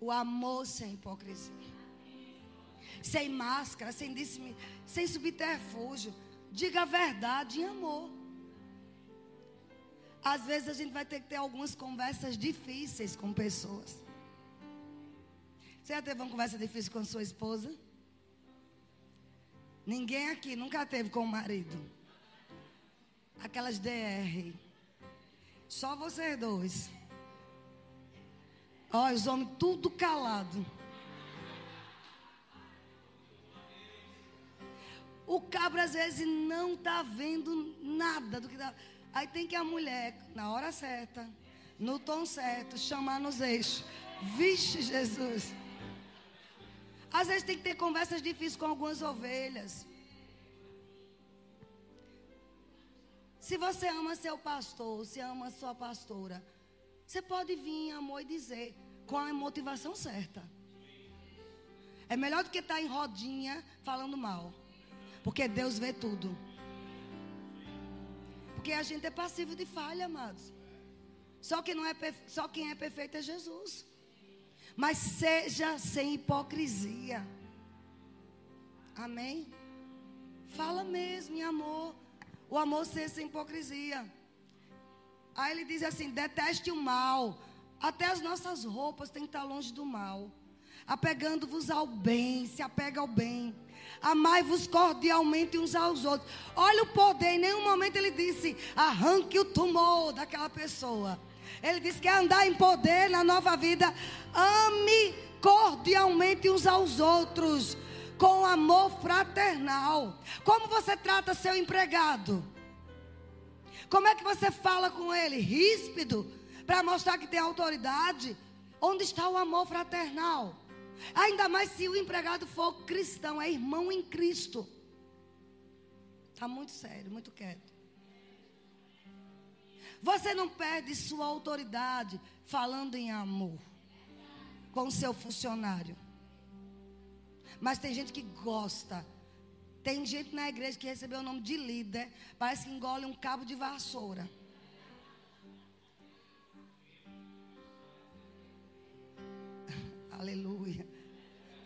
O amor sem hipocrisia. Sem máscara, sem, sem subterfúgio. Diga a verdade em amor. Às vezes a gente vai ter que ter algumas conversas difíceis com pessoas. Você já teve uma conversa difícil com sua esposa? Ninguém aqui nunca teve com o marido. Aquelas DR. Só vocês dois. Olha, os homens tudo calado. O cabra às vezes não está vendo nada do que dá. Aí tem que a mulher, na hora certa, no tom certo, chamar nos eixos. Vixe, Jesus. Às vezes tem que ter conversas difíceis com algumas ovelhas. Se você ama seu pastor, se ama sua pastora, você pode vir, amor, e dizer com a motivação certa. É melhor do que estar em rodinha falando mal. Porque Deus vê tudo. Porque a gente é passivo de falha, amados. Só, que não é, só quem é perfeito é Jesus. Mas seja sem hipocrisia. Amém? Fala mesmo em amor. O amor seja sem hipocrisia. Aí ele diz assim: deteste o mal. Até as nossas roupas têm que estar longe do mal. Apegando-vos ao bem, se apega ao bem. Amai-vos cordialmente uns aos outros. Olha o poder, em nenhum momento ele disse: arranque o tumor daquela pessoa. Ele disse que andar em poder na nova vida. Ame cordialmente uns aos outros. Com amor fraternal. Como você trata seu empregado? Como é que você fala com ele? Ríspido? Para mostrar que tem autoridade? Onde está o amor fraternal? Ainda mais se o empregado for cristão, é irmão em Cristo. Está muito sério, muito quieto. Você não perde sua autoridade falando em amor com seu funcionário. Mas tem gente que gosta. Tem gente na igreja que recebeu o nome de líder, parece que engole um cabo de vassoura. Aleluia.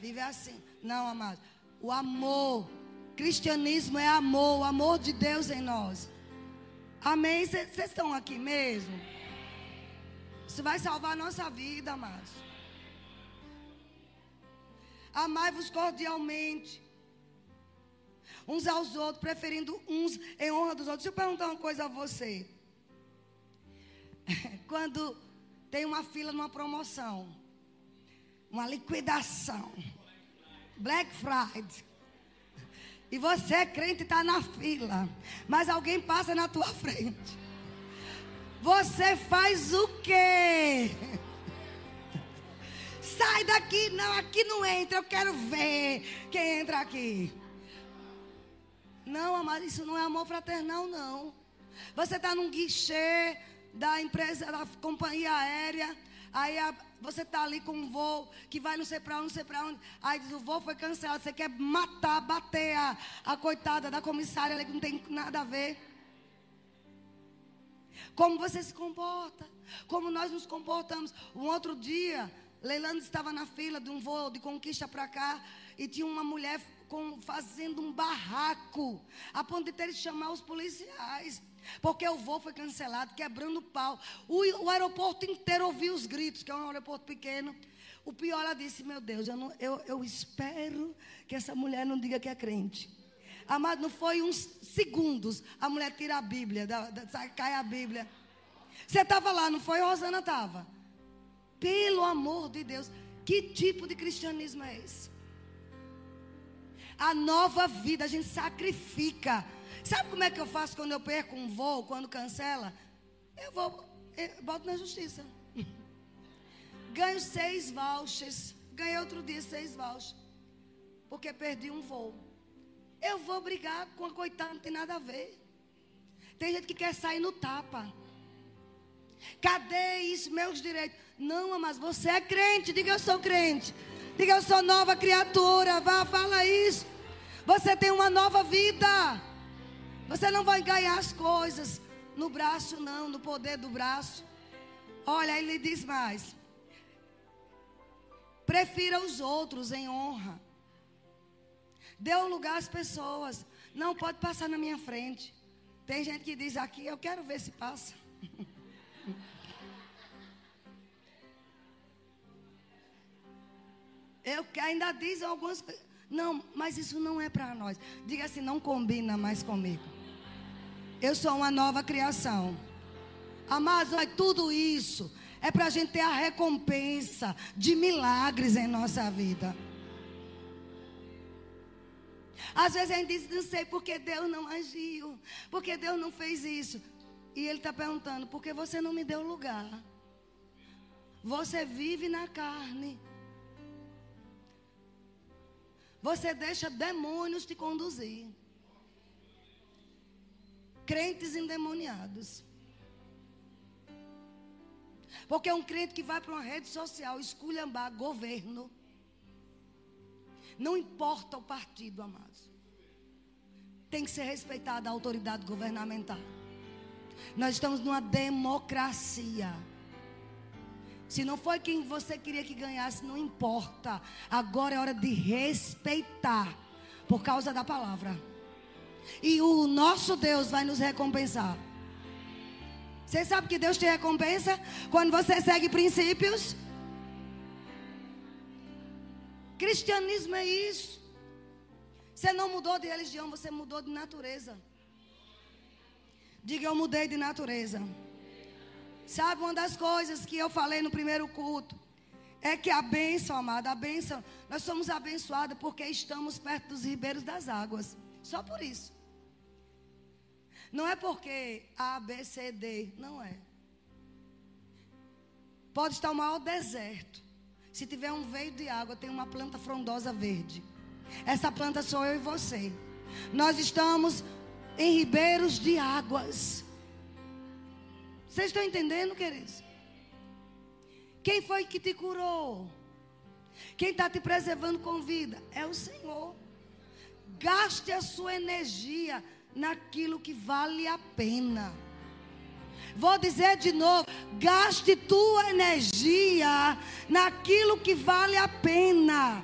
Vive assim. Não, amado. O amor. Cristianismo é amor. O amor de Deus em nós. Amém? Vocês estão aqui mesmo? Isso vai salvar a nossa vida, amados. Amai-vos cordialmente. Uns aos outros, preferindo uns em honra dos outros. Deixa eu perguntar uma coisa a você. Quando tem uma fila numa promoção, uma liquidação, Black Friday, e você é crente está na fila, mas alguém passa na tua frente. Você faz o quê? Sai daqui, não, aqui não entra, eu quero ver quem entra aqui. Não, amado, isso não é amor fraternal, não. Você está num guichê da empresa, da companhia aérea. Aí a, você tá ali com um voo que vai não sei para onde, não sei para onde. Aí diz, o voo foi cancelado. Você quer matar, bater a, a coitada da comissária ali que não tem nada a ver. Como você se comporta, como nós nos comportamos. Um outro dia, Leilando estava na fila de um voo de conquista para cá e tinha uma mulher com, fazendo um barraco, a ponto de ter que chamar os policiais. Porque o voo foi cancelado, quebrando pau. O, o aeroporto inteiro ouviu os gritos, que é um aeroporto pequeno. O pior, ela disse: Meu Deus, eu, não, eu, eu espero que essa mulher não diga que é crente. Amado, não foi uns segundos. A mulher tira a Bíblia, da, da, cai a Bíblia. Você estava lá, não foi? Rosana estava. Pelo amor de Deus, que tipo de cristianismo é esse? A nova vida, a gente sacrifica. Sabe como é que eu faço quando eu perco um voo, quando cancela? Eu vou, eu boto na justiça. Ganho seis vouchers. Ganhei outro dia seis vouchers. Porque perdi um voo. Eu vou brigar com a coitada, não tem nada a ver. Tem gente que quer sair no tapa. Cadê isso, meus direitos? Não, mas você é crente. Diga eu sou crente. Diga eu sou nova criatura. Vá, fala isso. Você tem uma nova vida. Você não vai ganhar as coisas no braço, não, no poder do braço. Olha, ele diz mais. Prefira os outros em honra. Dê um lugar às pessoas. Não pode passar na minha frente. Tem gente que diz aqui, eu quero ver se passa. Eu ainda diz algumas coisas. Não, mas isso não é para nós. Diga assim, não combina mais comigo. Eu sou uma nova criação. Amados, é tudo isso é para a gente ter a recompensa de milagres em nossa vida. Às vezes a gente diz, não sei porque Deus não agiu, porque Deus não fez isso. E Ele está perguntando, por que você não me deu lugar? Você vive na carne. Você deixa demônios te conduzir. Crentes endemoniados. Porque um crente que vai para uma rede social esculhambar governo. Não importa o partido, amados. Tem que ser respeitada a autoridade governamental. Nós estamos numa democracia. Se não foi quem você queria que ganhasse, não importa. Agora é hora de respeitar por causa da palavra. E o nosso Deus vai nos recompensar. Você sabe que Deus te recompensa quando você segue princípios? Cristianismo é isso. Você não mudou de religião, você mudou de natureza. Diga, eu mudei de natureza. Sabe, uma das coisas que eu falei no primeiro culto é que a bênção, amada, a bênção, nós somos abençoados porque estamos perto dos ribeiros das águas. Só por isso. Não é porque A, B, C, D. Não é. Pode estar o maior deserto. Se tiver um veio de água, tem uma planta frondosa verde. Essa planta sou eu e você. Nós estamos em ribeiros de águas. Vocês estão entendendo, queridos? Quem foi que te curou? Quem está te preservando com vida? É o Senhor. Gaste a sua energia naquilo que vale a pena. Vou dizer de novo: gaste tua energia naquilo que vale a pena,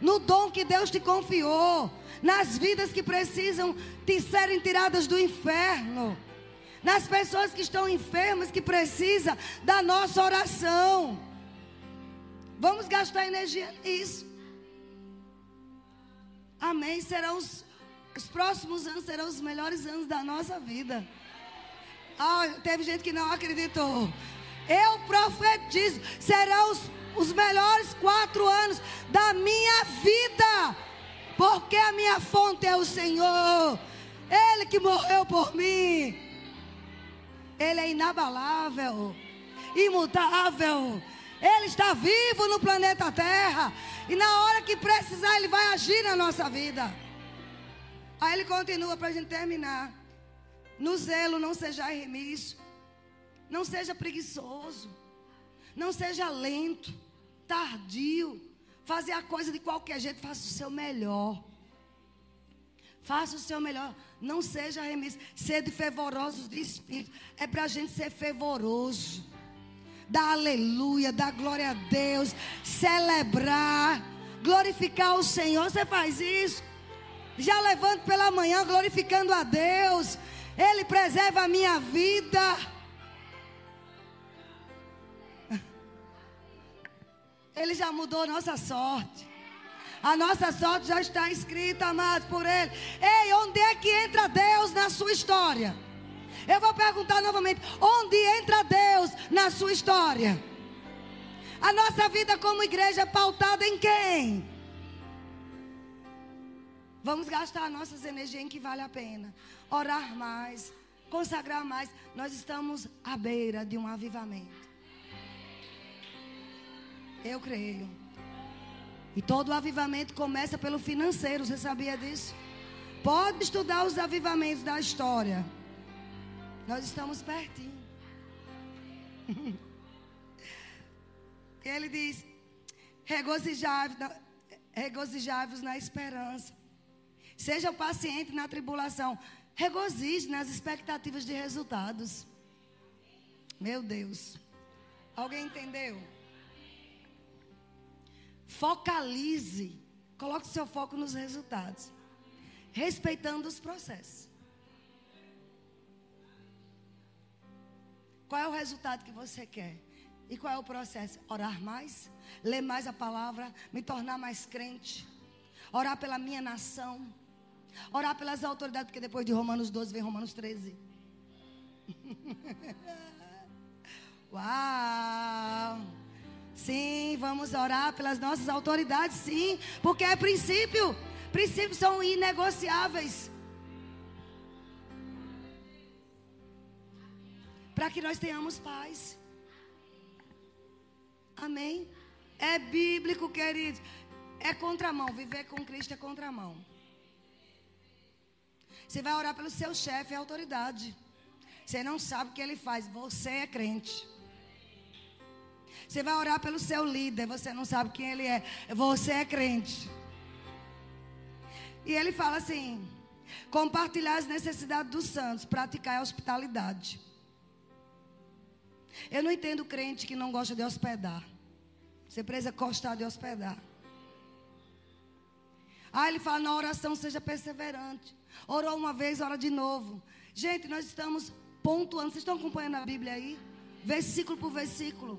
no dom que Deus te confiou, nas vidas que precisam de serem tiradas do inferno nas pessoas que estão enfermas, que precisam da nossa oração. Vamos gastar energia nisso. Amém. Serão os, os próximos anos serão os melhores anos da nossa vida. Ah, teve gente que não acreditou. Eu profetizo, serão os, os melhores quatro anos da minha vida. Porque a minha fonte é o Senhor. Ele que morreu por mim. Ele é inabalável, imutável. Ele está vivo no planeta Terra. E na hora que precisar, Ele vai agir na nossa vida. Aí ele continua para a gente terminar. No zelo, não seja remisso. Não seja preguiçoso. Não seja lento, tardio. Fazer a coisa de qualquer jeito, faça o seu melhor. Faça o seu melhor. Não seja remisso. Sede fervorosos de espírito. É para a gente ser fervoroso. Dar aleluia, dar glória a Deus. Celebrar. Glorificar o Senhor. Você faz isso. Já levanto pela manhã glorificando a Deus. Ele preserva a minha vida. Ele já mudou nossa sorte. A nossa sorte já está escrita, amados, por Ele. Ei, onde é que entra Deus na sua história? Eu vou perguntar novamente: onde entra Deus na sua história? A nossa vida como igreja é pautada em quem? Vamos gastar nossas energias em que vale a pena. Orar mais, consagrar mais. Nós estamos à beira de um avivamento. Eu creio. E todo avivamento começa pelo financeiro, você sabia disso? Pode estudar os avivamentos da história. Nós estamos pertinho. Ele diz: regozijai-vos na esperança. Seja paciente na tribulação. Regozije nas expectativas de resultados. Meu Deus. Alguém entendeu? Focalize. Coloque seu foco nos resultados. Respeitando os processos. Qual é o resultado que você quer? E qual é o processo? Orar mais, ler mais a palavra, me tornar mais crente, orar pela minha nação, orar pelas autoridades, porque depois de Romanos 12 vem Romanos 13. Uau! Sim, vamos orar pelas nossas autoridades, sim, porque é princípio. Princípios são inegociáveis. Que nós tenhamos paz. Amém? É bíblico, queridos. É contramão. Viver com Cristo é contramão. Você vai orar pelo seu chefe, é autoridade. Você não sabe o que ele faz. Você é crente. Você vai orar pelo seu líder, você não sabe quem ele é. Você é crente. E ele fala assim: compartilhar as necessidades dos santos, praticar a hospitalidade. Eu não entendo crente que não gosta de hospedar. Você precisa gostar de hospedar. Ah, ele fala: na oração seja perseverante. Orou uma vez, ora de novo. Gente, nós estamos pontuando. Vocês estão acompanhando a Bíblia aí? Versículo por versículo.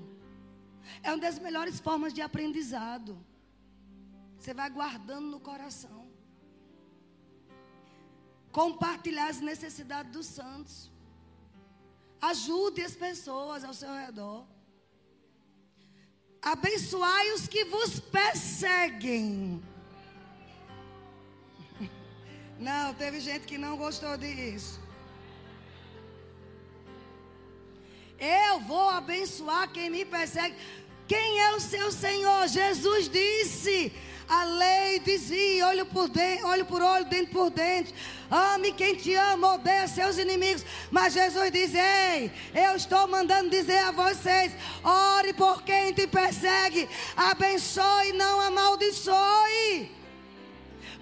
É uma das melhores formas de aprendizado. Você vai guardando no coração. Compartilhar as necessidades dos santos. Ajude as pessoas ao seu redor. Abençoai os que vos perseguem. Não, teve gente que não gostou disso. Eu vou abençoar quem me persegue. Quem é o seu Senhor? Jesus disse. A lei dizia: olho por, dentro, olho por olho, dente por dente. Ame quem te ama, odeia seus inimigos. Mas Jesus diz: Ei, eu estou mandando dizer a vocês: ore por quem te persegue, abençoe, não amaldiçoe.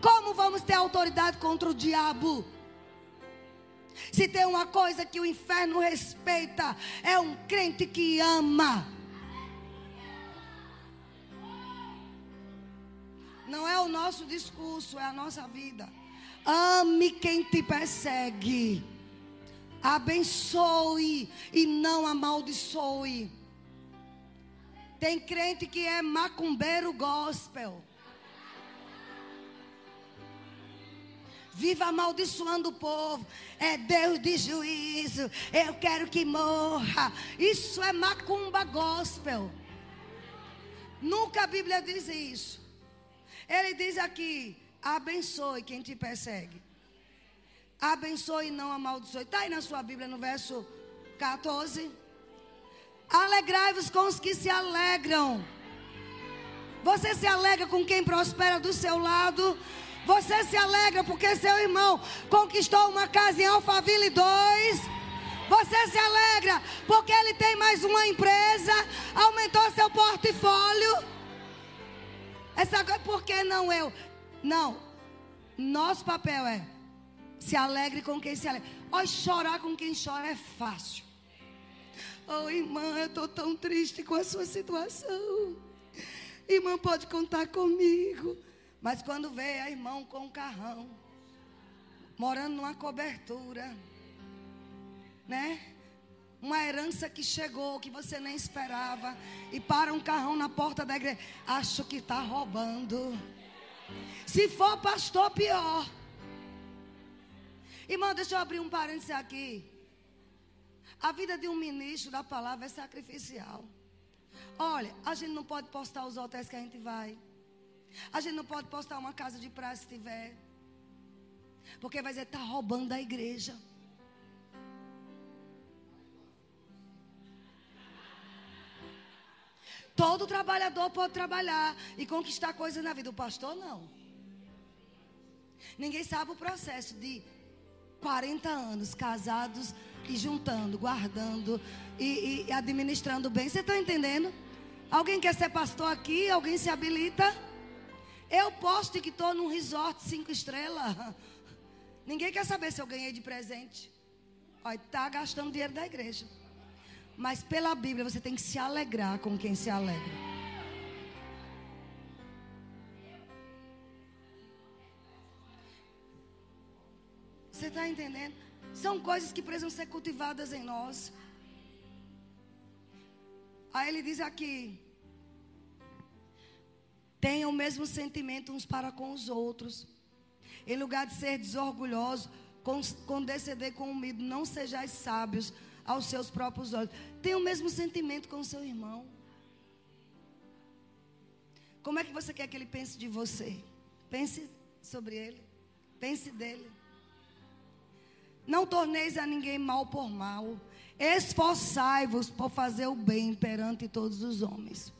Como vamos ter autoridade contra o diabo? Se tem uma coisa que o inferno respeita, é um crente que ama. O nosso discurso, é a nossa vida. Ame quem te persegue. Abençoe e não amaldiçoe. Tem crente que é macumbeiro gospel. Viva amaldiçoando o povo. É Deus de juízo. Eu quero que morra. Isso é macumba gospel. Nunca a Bíblia diz isso. Ele diz aqui: abençoe quem te persegue. Abençoe e não amaldiçoe. Está aí na sua Bíblia no verso 14. Alegrai-vos com os que se alegram. Você se alegra com quem prospera do seu lado. Você se alegra porque seu irmão conquistou uma casa em Alphaville 2. Você se alegra porque ele tem mais uma empresa, aumentou seu portfólio. Essa coisa, por que não eu? Não. Nosso papel é se alegre com quem se alegra. Olha, chorar com quem chora é fácil. Oh, irmã, eu estou tão triste com a sua situação. Irmã, pode contar comigo. Mas quando vê a irmão com um carrão, morando numa cobertura, né? Uma herança que chegou, que você nem esperava, e para um carrão na porta da igreja, acho que está roubando. Se for pastor, pior. Irmão, deixa eu abrir um parênteses aqui. A vida de um ministro da palavra é sacrificial. Olha, a gente não pode postar os hotéis que a gente vai. A gente não pode postar uma casa de praia se tiver. Porque vai dizer, está roubando a igreja. Todo trabalhador pode trabalhar e conquistar coisas na vida. O pastor não. Ninguém sabe o processo de 40 anos casados e juntando, guardando e, e administrando bem. Você está entendendo? Alguém quer ser pastor aqui? Alguém se habilita? Eu posto que estou num resort cinco estrelas. Ninguém quer saber se eu ganhei de presente. Olha, está gastando dinheiro da igreja. Mas pela Bíblia você tem que se alegrar com quem se alegra. Você está entendendo? São coisas que precisam ser cultivadas em nós. Aí ele diz aqui: tenham o mesmo sentimento uns para com os outros. Em lugar de ser desorgulhoso, condescender com humilde, não sejais sábios aos seus próprios olhos. Tenha o mesmo sentimento com o seu irmão. Como é que você quer que ele pense de você? Pense sobre ele. Pense dele. Não torneis a ninguém mal por mal. Esforçai-vos por fazer o bem perante todos os homens.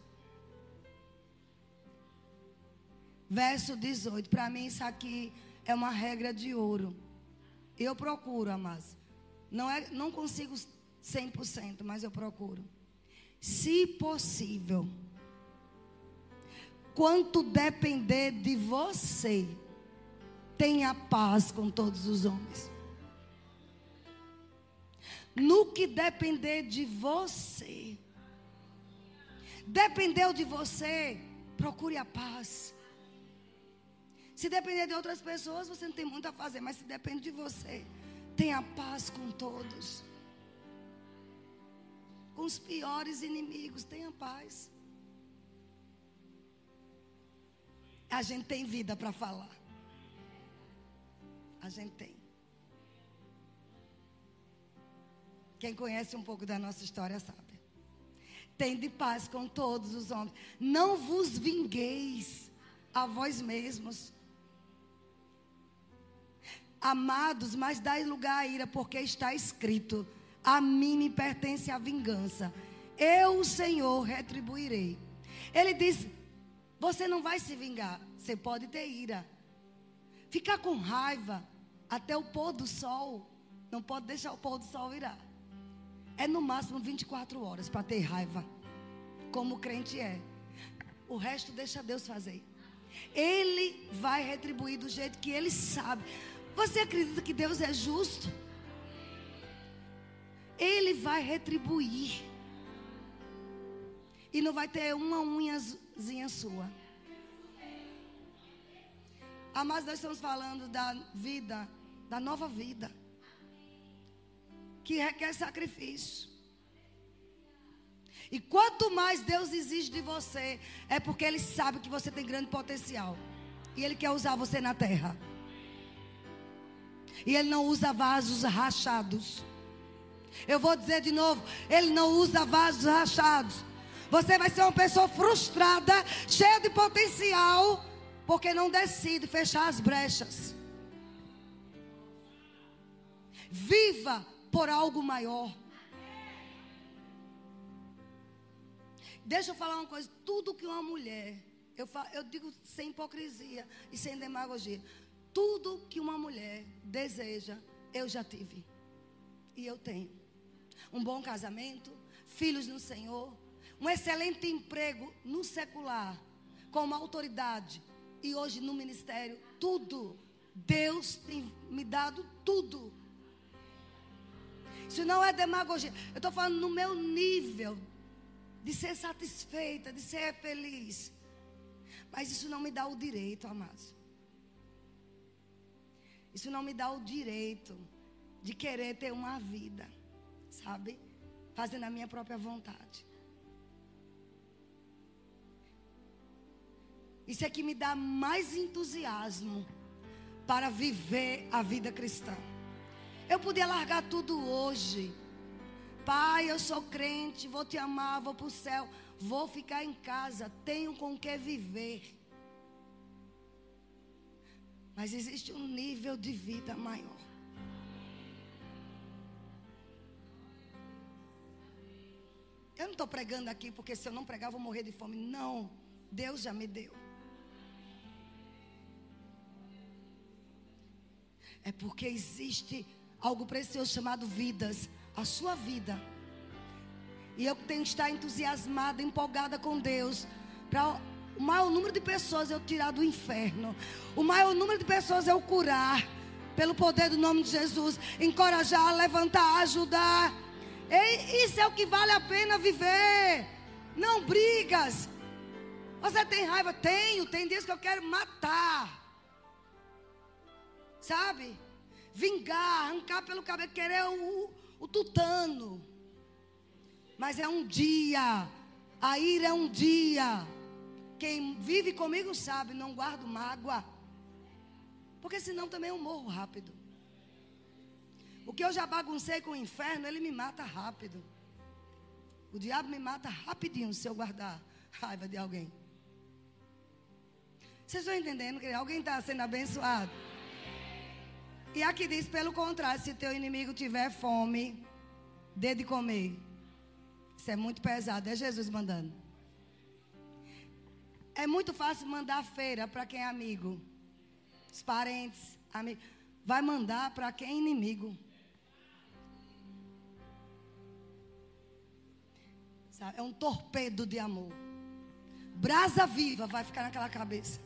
Verso 18. Para mim, isso aqui é uma regra de ouro. Eu procuro, amados. Não, é, não consigo 100%, mas eu procuro. Se possível, quanto depender de você, tenha paz com todos os homens. No que depender de você, dependeu de você, procure a paz. Se depender de outras pessoas, você não tem muito a fazer, mas se depende de você, tenha paz com todos. Com os piores inimigos, tenha paz. A gente tem vida para falar. A gente tem. Quem conhece um pouco da nossa história sabe. Tende paz com todos os homens. Não vos vingueis a vós mesmos. Amados, mas dai lugar à ira, porque está escrito: A mim me pertence a vingança. Eu, o Senhor, retribuirei. Ele diz: Você não vai se vingar. Você pode ter ira. Ficar com raiva até o pôr do sol. Não pode deixar o pôr do sol virar. É no máximo 24 horas para ter raiva. Como o crente é. O resto deixa Deus fazer. Ele vai retribuir do jeito que ele sabe. Você acredita que Deus é justo? Ele vai retribuir. E não vai ter uma unhazinha sua. Ah, mas nós estamos falando da vida, da nova vida que requer sacrifício. E quanto mais Deus exige de você, é porque Ele sabe que você tem grande potencial. E Ele quer usar você na terra. E Ele não usa vasos rachados. Eu vou dizer de novo: Ele não usa vasos rachados. Você vai ser uma pessoa frustrada, cheia de potencial, porque não decide fechar as brechas. Viva por algo maior. Deixa eu falar uma coisa: tudo que uma mulher, eu, falo, eu digo sem hipocrisia e sem demagogia, tudo que uma mulher deseja, eu já tive. E eu tenho. Um bom casamento, filhos no Senhor, um excelente emprego no secular, com uma autoridade e hoje no ministério, tudo. Deus tem me dado tudo. Isso não é demagogia. Eu estou falando no meu nível de ser satisfeita, de ser feliz. Mas isso não me dá o direito, amados. Isso não me dá o direito de querer ter uma vida, sabe? Fazendo a minha própria vontade. Isso é que me dá mais entusiasmo para viver a vida cristã. Eu podia largar tudo hoje. Pai, eu sou crente, vou te amar, vou para o céu, vou ficar em casa, tenho com que viver. Mas existe um nível de vida maior. Eu não estou pregando aqui porque se eu não pregar, eu vou morrer de fome. Não, Deus já me deu. É porque existe algo precioso chamado vidas, a sua vida. E eu tenho que estar entusiasmada, empolgada com Deus, para o maior número de pessoas eu tirar do inferno, o maior número de pessoas eu curar, pelo poder do nome de Jesus, encorajar, levantar, ajudar. Isso é o que vale a pena viver. Não brigas. Você tem raiva? Tenho. Tem dias que eu quero matar. Sabe? Vingar, arrancar pelo cabelo, querer o, o tutano. Mas é um dia. A ira é um dia. Quem vive comigo sabe, não guardo mágoa. Porque senão também eu morro rápido. O que eu já baguncei com o inferno, ele me mata rápido. O diabo me mata rapidinho se eu guardar raiva de alguém. Vocês estão entendendo que alguém está sendo abençoado? E aqui diz, pelo contrário, se teu inimigo tiver fome, dê de comer. Isso é muito pesado, é Jesus mandando. É muito fácil mandar feira para quem é amigo. Os parentes, amigos. Vai mandar para quem é inimigo. É um torpedo de amor. Brasa viva vai ficar naquela cabeça.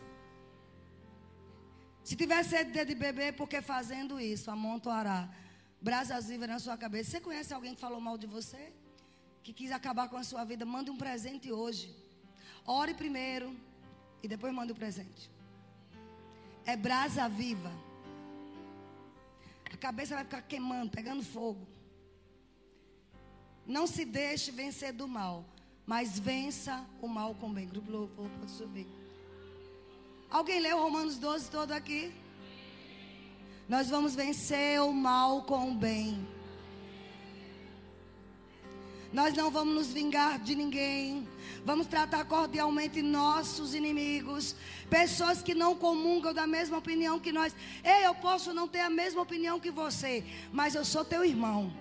Se tiver sede de beber, porque fazendo isso, amontoará brasas vivas na sua cabeça. Você conhece alguém que falou mal de você? Que quis acabar com a sua vida? Mande um presente hoje. Ore primeiro e depois mande o um presente. É brasa viva. A cabeça vai ficar queimando, pegando fogo. Não se deixe vencer do mal, mas vença o mal com o bem. Grupo louvor, pode subir. Alguém leu Romanos 12 todo aqui? Nós vamos vencer o mal com o bem. Nós não vamos nos vingar de ninguém. Vamos tratar cordialmente nossos inimigos. Pessoas que não comungam da mesma opinião que nós. Ei, eu posso não ter a mesma opinião que você, mas eu sou teu irmão.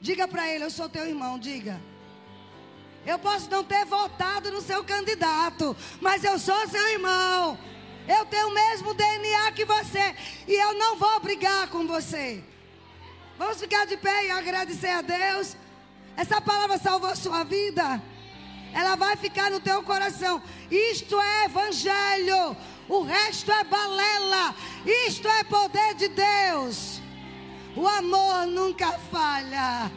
Diga para ele, eu sou teu irmão, diga. Eu posso não ter votado no seu candidato, mas eu sou seu irmão. Eu tenho o mesmo DNA que você. E eu não vou brigar com você. Vamos ficar de pé e agradecer a Deus. Essa palavra salvou sua vida. Ela vai ficar no teu coração. Isto é evangelho. O resto é balela. Isto é poder de Deus. O amor nunca falha.